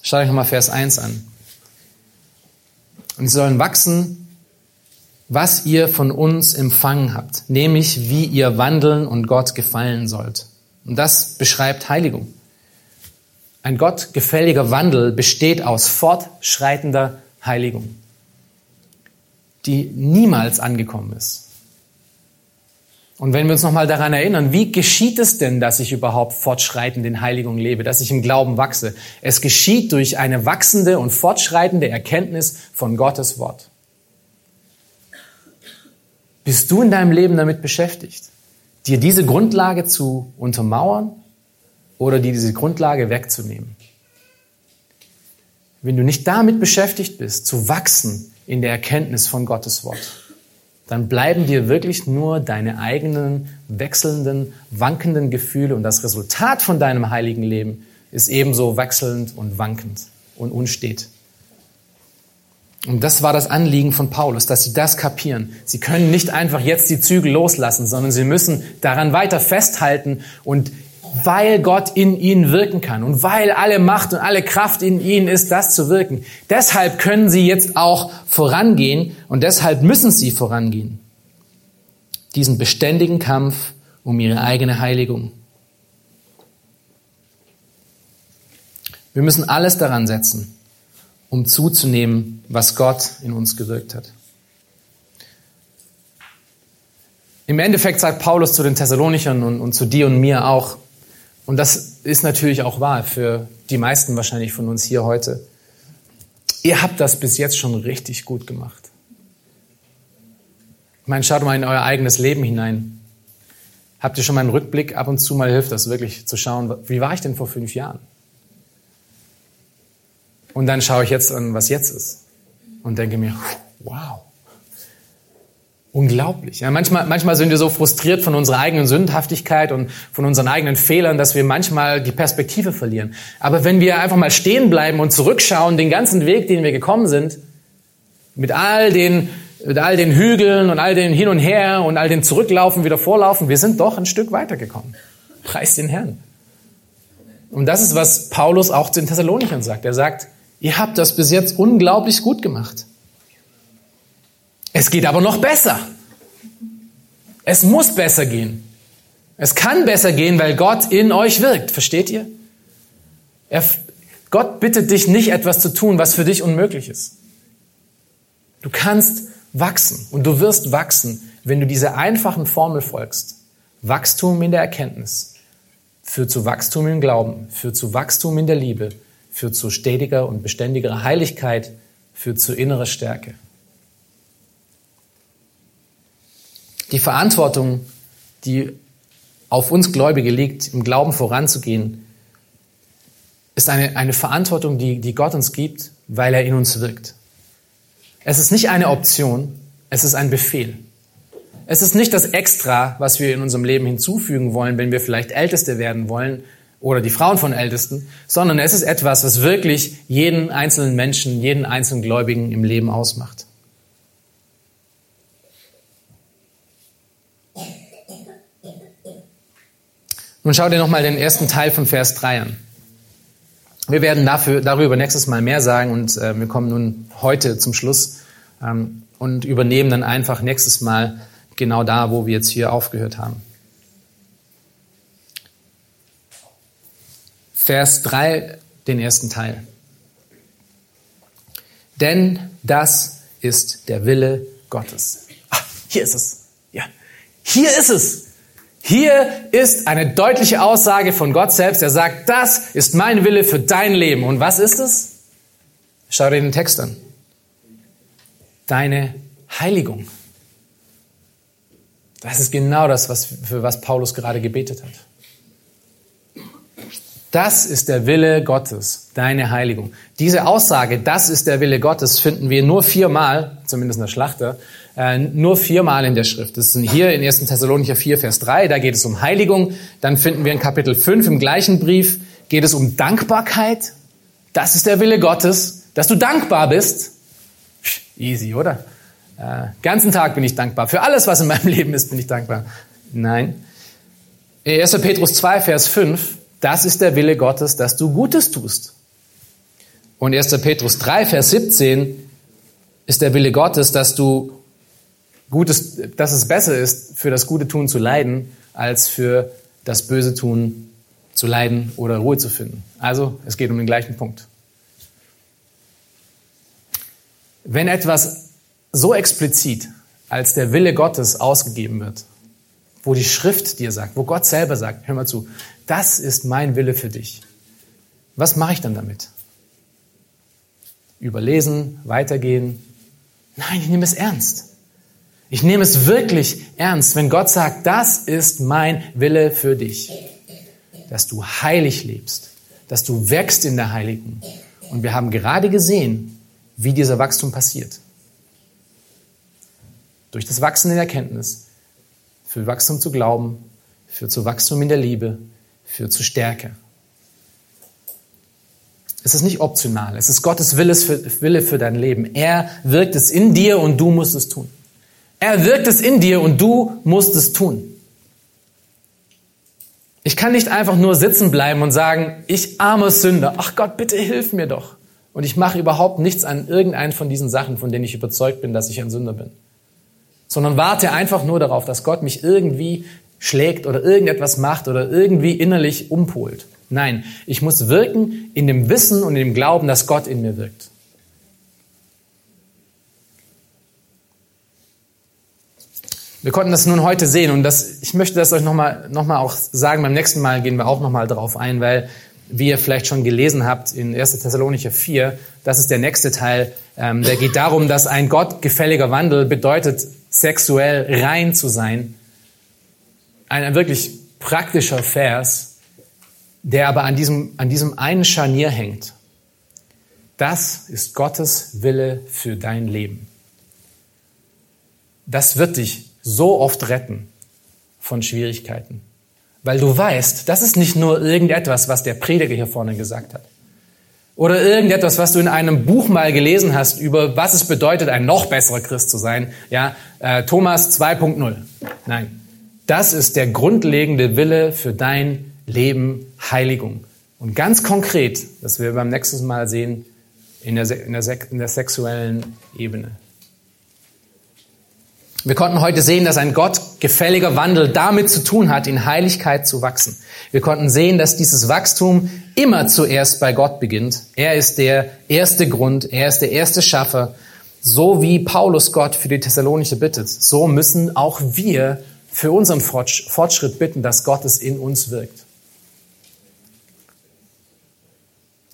Schaut euch nochmal Vers 1 an. Und sie sollen wachsen, was ihr von uns empfangen habt, nämlich wie ihr wandeln und Gott gefallen sollt. Und das beschreibt Heiligung. Ein Gott gefälliger Wandel besteht aus fortschreitender Heiligung, die niemals angekommen ist. Und wenn wir uns nochmal daran erinnern, wie geschieht es denn, dass ich überhaupt fortschreitend in Heiligung lebe, dass ich im Glauben wachse? Es geschieht durch eine wachsende und fortschreitende Erkenntnis von Gottes Wort. Bist du in deinem Leben damit beschäftigt, dir diese Grundlage zu untermauern oder dir diese Grundlage wegzunehmen. Wenn du nicht damit beschäftigt bist, zu wachsen in der Erkenntnis von Gottes Wort, dann bleiben dir wirklich nur deine eigenen wechselnden, wankenden Gefühle und das Resultat von deinem heiligen Leben ist ebenso wechselnd und wankend und unstet. Und das war das Anliegen von Paulus, dass sie das kapieren. Sie können nicht einfach jetzt die Zügel loslassen, sondern sie müssen daran weiter festhalten und weil Gott in ihnen wirken kann und weil alle Macht und alle Kraft in ihnen ist, das zu wirken. Deshalb können sie jetzt auch vorangehen und deshalb müssen sie vorangehen. Diesen beständigen Kampf um ihre eigene Heiligung. Wir müssen alles daran setzen, um zuzunehmen, was Gott in uns gewirkt hat. Im Endeffekt sagt Paulus zu den Thessalonichern und, und zu dir und mir auch, und das ist natürlich auch wahr für die meisten wahrscheinlich von uns hier heute. Ihr habt das bis jetzt schon richtig gut gemacht. Ich meine, schaut mal in euer eigenes Leben hinein. Habt ihr schon mal einen Rückblick? Ab und zu mal hilft das wirklich zu schauen, wie war ich denn vor fünf Jahren? Und dann schaue ich jetzt an, was jetzt ist. Und denke mir, wow, Unglaublich. Ja, manchmal, manchmal sind wir so frustriert von unserer eigenen Sündhaftigkeit und von unseren eigenen Fehlern, dass wir manchmal die Perspektive verlieren. Aber wenn wir einfach mal stehen bleiben und zurückschauen, den ganzen Weg, den wir gekommen sind, mit all den, mit all den Hügeln und all den Hin und Her und all den Zurücklaufen, wieder Vorlaufen, wir sind doch ein Stück weitergekommen. Preis den Herrn. Und das ist, was Paulus auch zu den Thessalonichern sagt. Er sagt, ihr habt das bis jetzt unglaublich gut gemacht. Es geht aber noch besser. Es muss besser gehen. Es kann besser gehen, weil Gott in euch wirkt. Versteht ihr? Er, Gott bittet dich nicht etwas zu tun, was für dich unmöglich ist. Du kannst wachsen und du wirst wachsen, wenn du dieser einfachen Formel folgst. Wachstum in der Erkenntnis führt zu Wachstum im Glauben, führt zu Wachstum in der Liebe, führt zu stetiger und beständigerer Heiligkeit, führt zu innerer Stärke. Die Verantwortung, die auf uns Gläubige liegt, im Glauben voranzugehen, ist eine, eine Verantwortung, die, die Gott uns gibt, weil er in uns wirkt. Es ist nicht eine Option, es ist ein Befehl. Es ist nicht das Extra, was wir in unserem Leben hinzufügen wollen, wenn wir vielleicht Älteste werden wollen oder die Frauen von Ältesten, sondern es ist etwas, was wirklich jeden einzelnen Menschen, jeden einzelnen Gläubigen im Leben ausmacht. Nun schau dir nochmal den ersten Teil von Vers 3 an. Wir werden dafür, darüber nächstes Mal mehr sagen und äh, wir kommen nun heute zum Schluss ähm, und übernehmen dann einfach nächstes Mal genau da, wo wir jetzt hier aufgehört haben. Vers 3, den ersten Teil. Denn das ist der Wille Gottes. Ah, hier ist es. Ja, hier ist es. Hier ist eine deutliche Aussage von Gott selbst. Er sagt, das ist mein Wille für dein Leben. Und was ist es? Schau dir den Text an. Deine Heiligung. Das ist genau das, was, für was Paulus gerade gebetet hat. Das ist der Wille Gottes, deine Heiligung. Diese Aussage, das ist der Wille Gottes, finden wir nur viermal, zumindest in der Schlachter, äh, nur viermal in der Schrift. Das ist hier in 1. Thessalonicher 4, Vers 3, da geht es um Heiligung. Dann finden wir in Kapitel 5 im gleichen Brief, geht es um Dankbarkeit. Das ist der Wille Gottes, dass du dankbar bist. Easy, oder? Äh, ganzen Tag bin ich dankbar. Für alles, was in meinem Leben ist, bin ich dankbar. Nein. 1. Petrus 2, Vers 5, das ist der Wille Gottes, dass du Gutes tust. Und 1. Petrus 3, Vers 17 ist der Wille Gottes, dass du Gutes, dass es besser ist, für das gute Tun zu leiden, als für das böse Tun zu leiden oder Ruhe zu finden. Also, es geht um den gleichen Punkt. Wenn etwas so explizit als der Wille Gottes ausgegeben wird, wo die Schrift dir sagt, wo Gott selber sagt, hör mal zu, das ist mein Wille für dich. Was mache ich dann damit? Überlesen, weitergehen? Nein, ich nehme es ernst. Ich nehme es wirklich ernst, wenn Gott sagt, das ist mein Wille für dich, dass du heilig lebst, dass du wächst in der Heiligen. Und wir haben gerade gesehen, wie dieser Wachstum passiert. Durch das Wachsen in Erkenntnis, für Wachstum zu Glauben, für zu Wachstum in der Liebe, für zu Stärke. Es ist nicht optional, es ist Gottes Wille für, Wille für dein Leben. Er wirkt es in dir und du musst es tun. Er wirkt es in dir und du musst es tun. Ich kann nicht einfach nur sitzen bleiben und sagen, ich armer Sünder, ach Gott, bitte hilf mir doch. Und ich mache überhaupt nichts an irgendeinen von diesen Sachen, von denen ich überzeugt bin, dass ich ein Sünder bin. Sondern warte einfach nur darauf, dass Gott mich irgendwie schlägt oder irgendetwas macht oder irgendwie innerlich umpolt. Nein, ich muss wirken in dem Wissen und in dem Glauben, dass Gott in mir wirkt. Wir konnten das nun heute sehen und das, ich möchte das euch nochmal noch mal auch sagen. Beim nächsten Mal gehen wir auch nochmal darauf ein, weil, wie ihr vielleicht schon gelesen habt in 1. Thessalonicher 4, das ist der nächste Teil. Ähm, der geht darum, dass ein gottgefälliger Wandel bedeutet, sexuell rein zu sein. Ein, ein wirklich praktischer Vers, der aber an diesem, an diesem einen Scharnier hängt. Das ist Gottes Wille für dein Leben. Das wird dich so oft retten von Schwierigkeiten. Weil du weißt, das ist nicht nur irgendetwas, was der Prediger hier vorne gesagt hat. Oder irgendetwas, was du in einem Buch mal gelesen hast, über was es bedeutet, ein noch besserer Christ zu sein. Ja, äh, Thomas 2.0. Nein, das ist der grundlegende Wille für dein Leben, Heiligung. Und ganz konkret, das wir beim nächsten Mal sehen, in der, in der, in der sexuellen Ebene. Wir konnten heute sehen, dass ein Gott gefälliger Wandel damit zu tun hat, in Heiligkeit zu wachsen. Wir konnten sehen, dass dieses Wachstum immer zuerst bei Gott beginnt. Er ist der erste Grund, er ist der erste Schaffer. So wie Paulus Gott für die Thessalonicher bittet, so müssen auch wir für unseren Fortschritt bitten, dass Gott es in uns wirkt.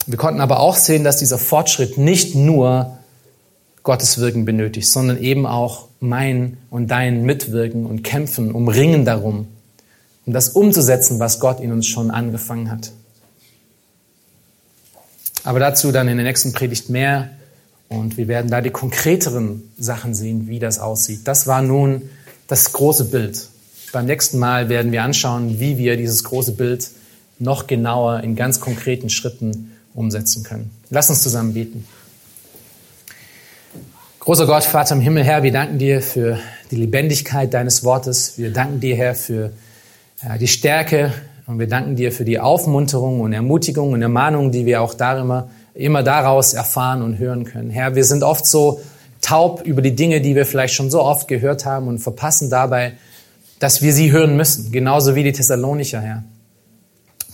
Wir konnten aber auch sehen, dass dieser Fortschritt nicht nur Gottes Wirken benötigt, sondern eben auch mein und dein Mitwirken und Kämpfen, um Ringen darum, um das umzusetzen, was Gott in uns schon angefangen hat. Aber dazu dann in der nächsten Predigt mehr und wir werden da die konkreteren Sachen sehen, wie das aussieht. Das war nun das große Bild. Beim nächsten Mal werden wir anschauen, wie wir dieses große Bild noch genauer in ganz konkreten Schritten umsetzen können. Lass uns zusammen beten. Großer Gott, Vater im Himmel, Herr, wir danken dir für die Lebendigkeit deines Wortes. Wir danken dir, Herr, für äh, die Stärke und wir danken dir für die Aufmunterung und Ermutigung und Ermahnung, die wir auch darüber, immer daraus erfahren und hören können. Herr, wir sind oft so taub über die Dinge, die wir vielleicht schon so oft gehört haben und verpassen dabei, dass wir sie hören müssen, genauso wie die Thessalonicher, Herr.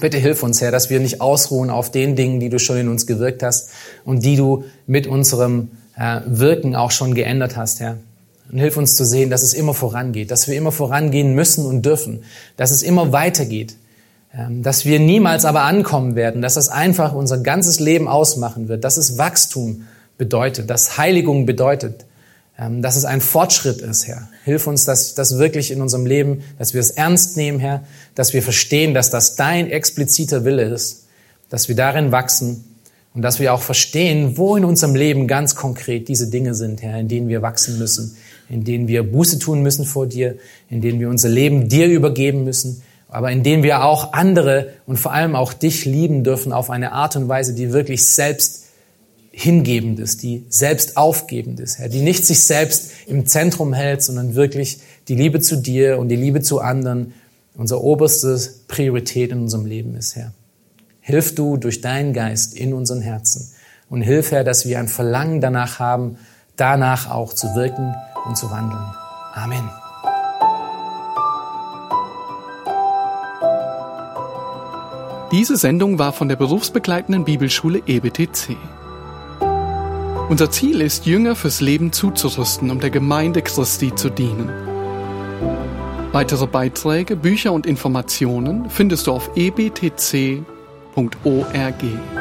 Bitte hilf uns, Herr, dass wir nicht ausruhen auf den Dingen, die du schon in uns gewirkt hast und die du mit unserem äh, Wirken auch schon geändert hast, Herr. Und hilf uns zu sehen, dass es immer vorangeht, dass wir immer vorangehen müssen und dürfen, dass es immer weitergeht, ähm, dass wir niemals aber ankommen werden, dass das einfach unser ganzes Leben ausmachen wird, dass es Wachstum bedeutet, dass Heiligung bedeutet, ähm, dass es ein Fortschritt ist, Herr. Hilf uns, dass das wirklich in unserem Leben, dass wir es ernst nehmen, Herr, dass wir verstehen, dass das dein expliziter Wille ist, dass wir darin wachsen und dass wir auch verstehen, wo in unserem Leben ganz konkret diese Dinge sind, Herr, in denen wir wachsen müssen, in denen wir Buße tun müssen vor dir, in denen wir unser Leben dir übergeben müssen, aber in denen wir auch andere und vor allem auch dich lieben dürfen auf eine Art und Weise, die wirklich selbst hingebend ist, die selbst aufgebend ist, Herr, die nicht sich selbst im Zentrum hält, sondern wirklich die Liebe zu dir und die Liebe zu anderen unsere oberste Priorität in unserem Leben ist, Herr. Hilf du durch deinen Geist in unseren Herzen und hilf, Herr, dass wir ein Verlangen danach haben, danach auch zu wirken und zu wandeln. Amen. Diese Sendung war von der berufsbegleitenden Bibelschule EBTC. Unser Ziel ist, Jünger fürs Leben zuzurüsten, um der Gemeinde Christi zu dienen. Weitere Beiträge, Bücher und Informationen findest du auf ebtc.org.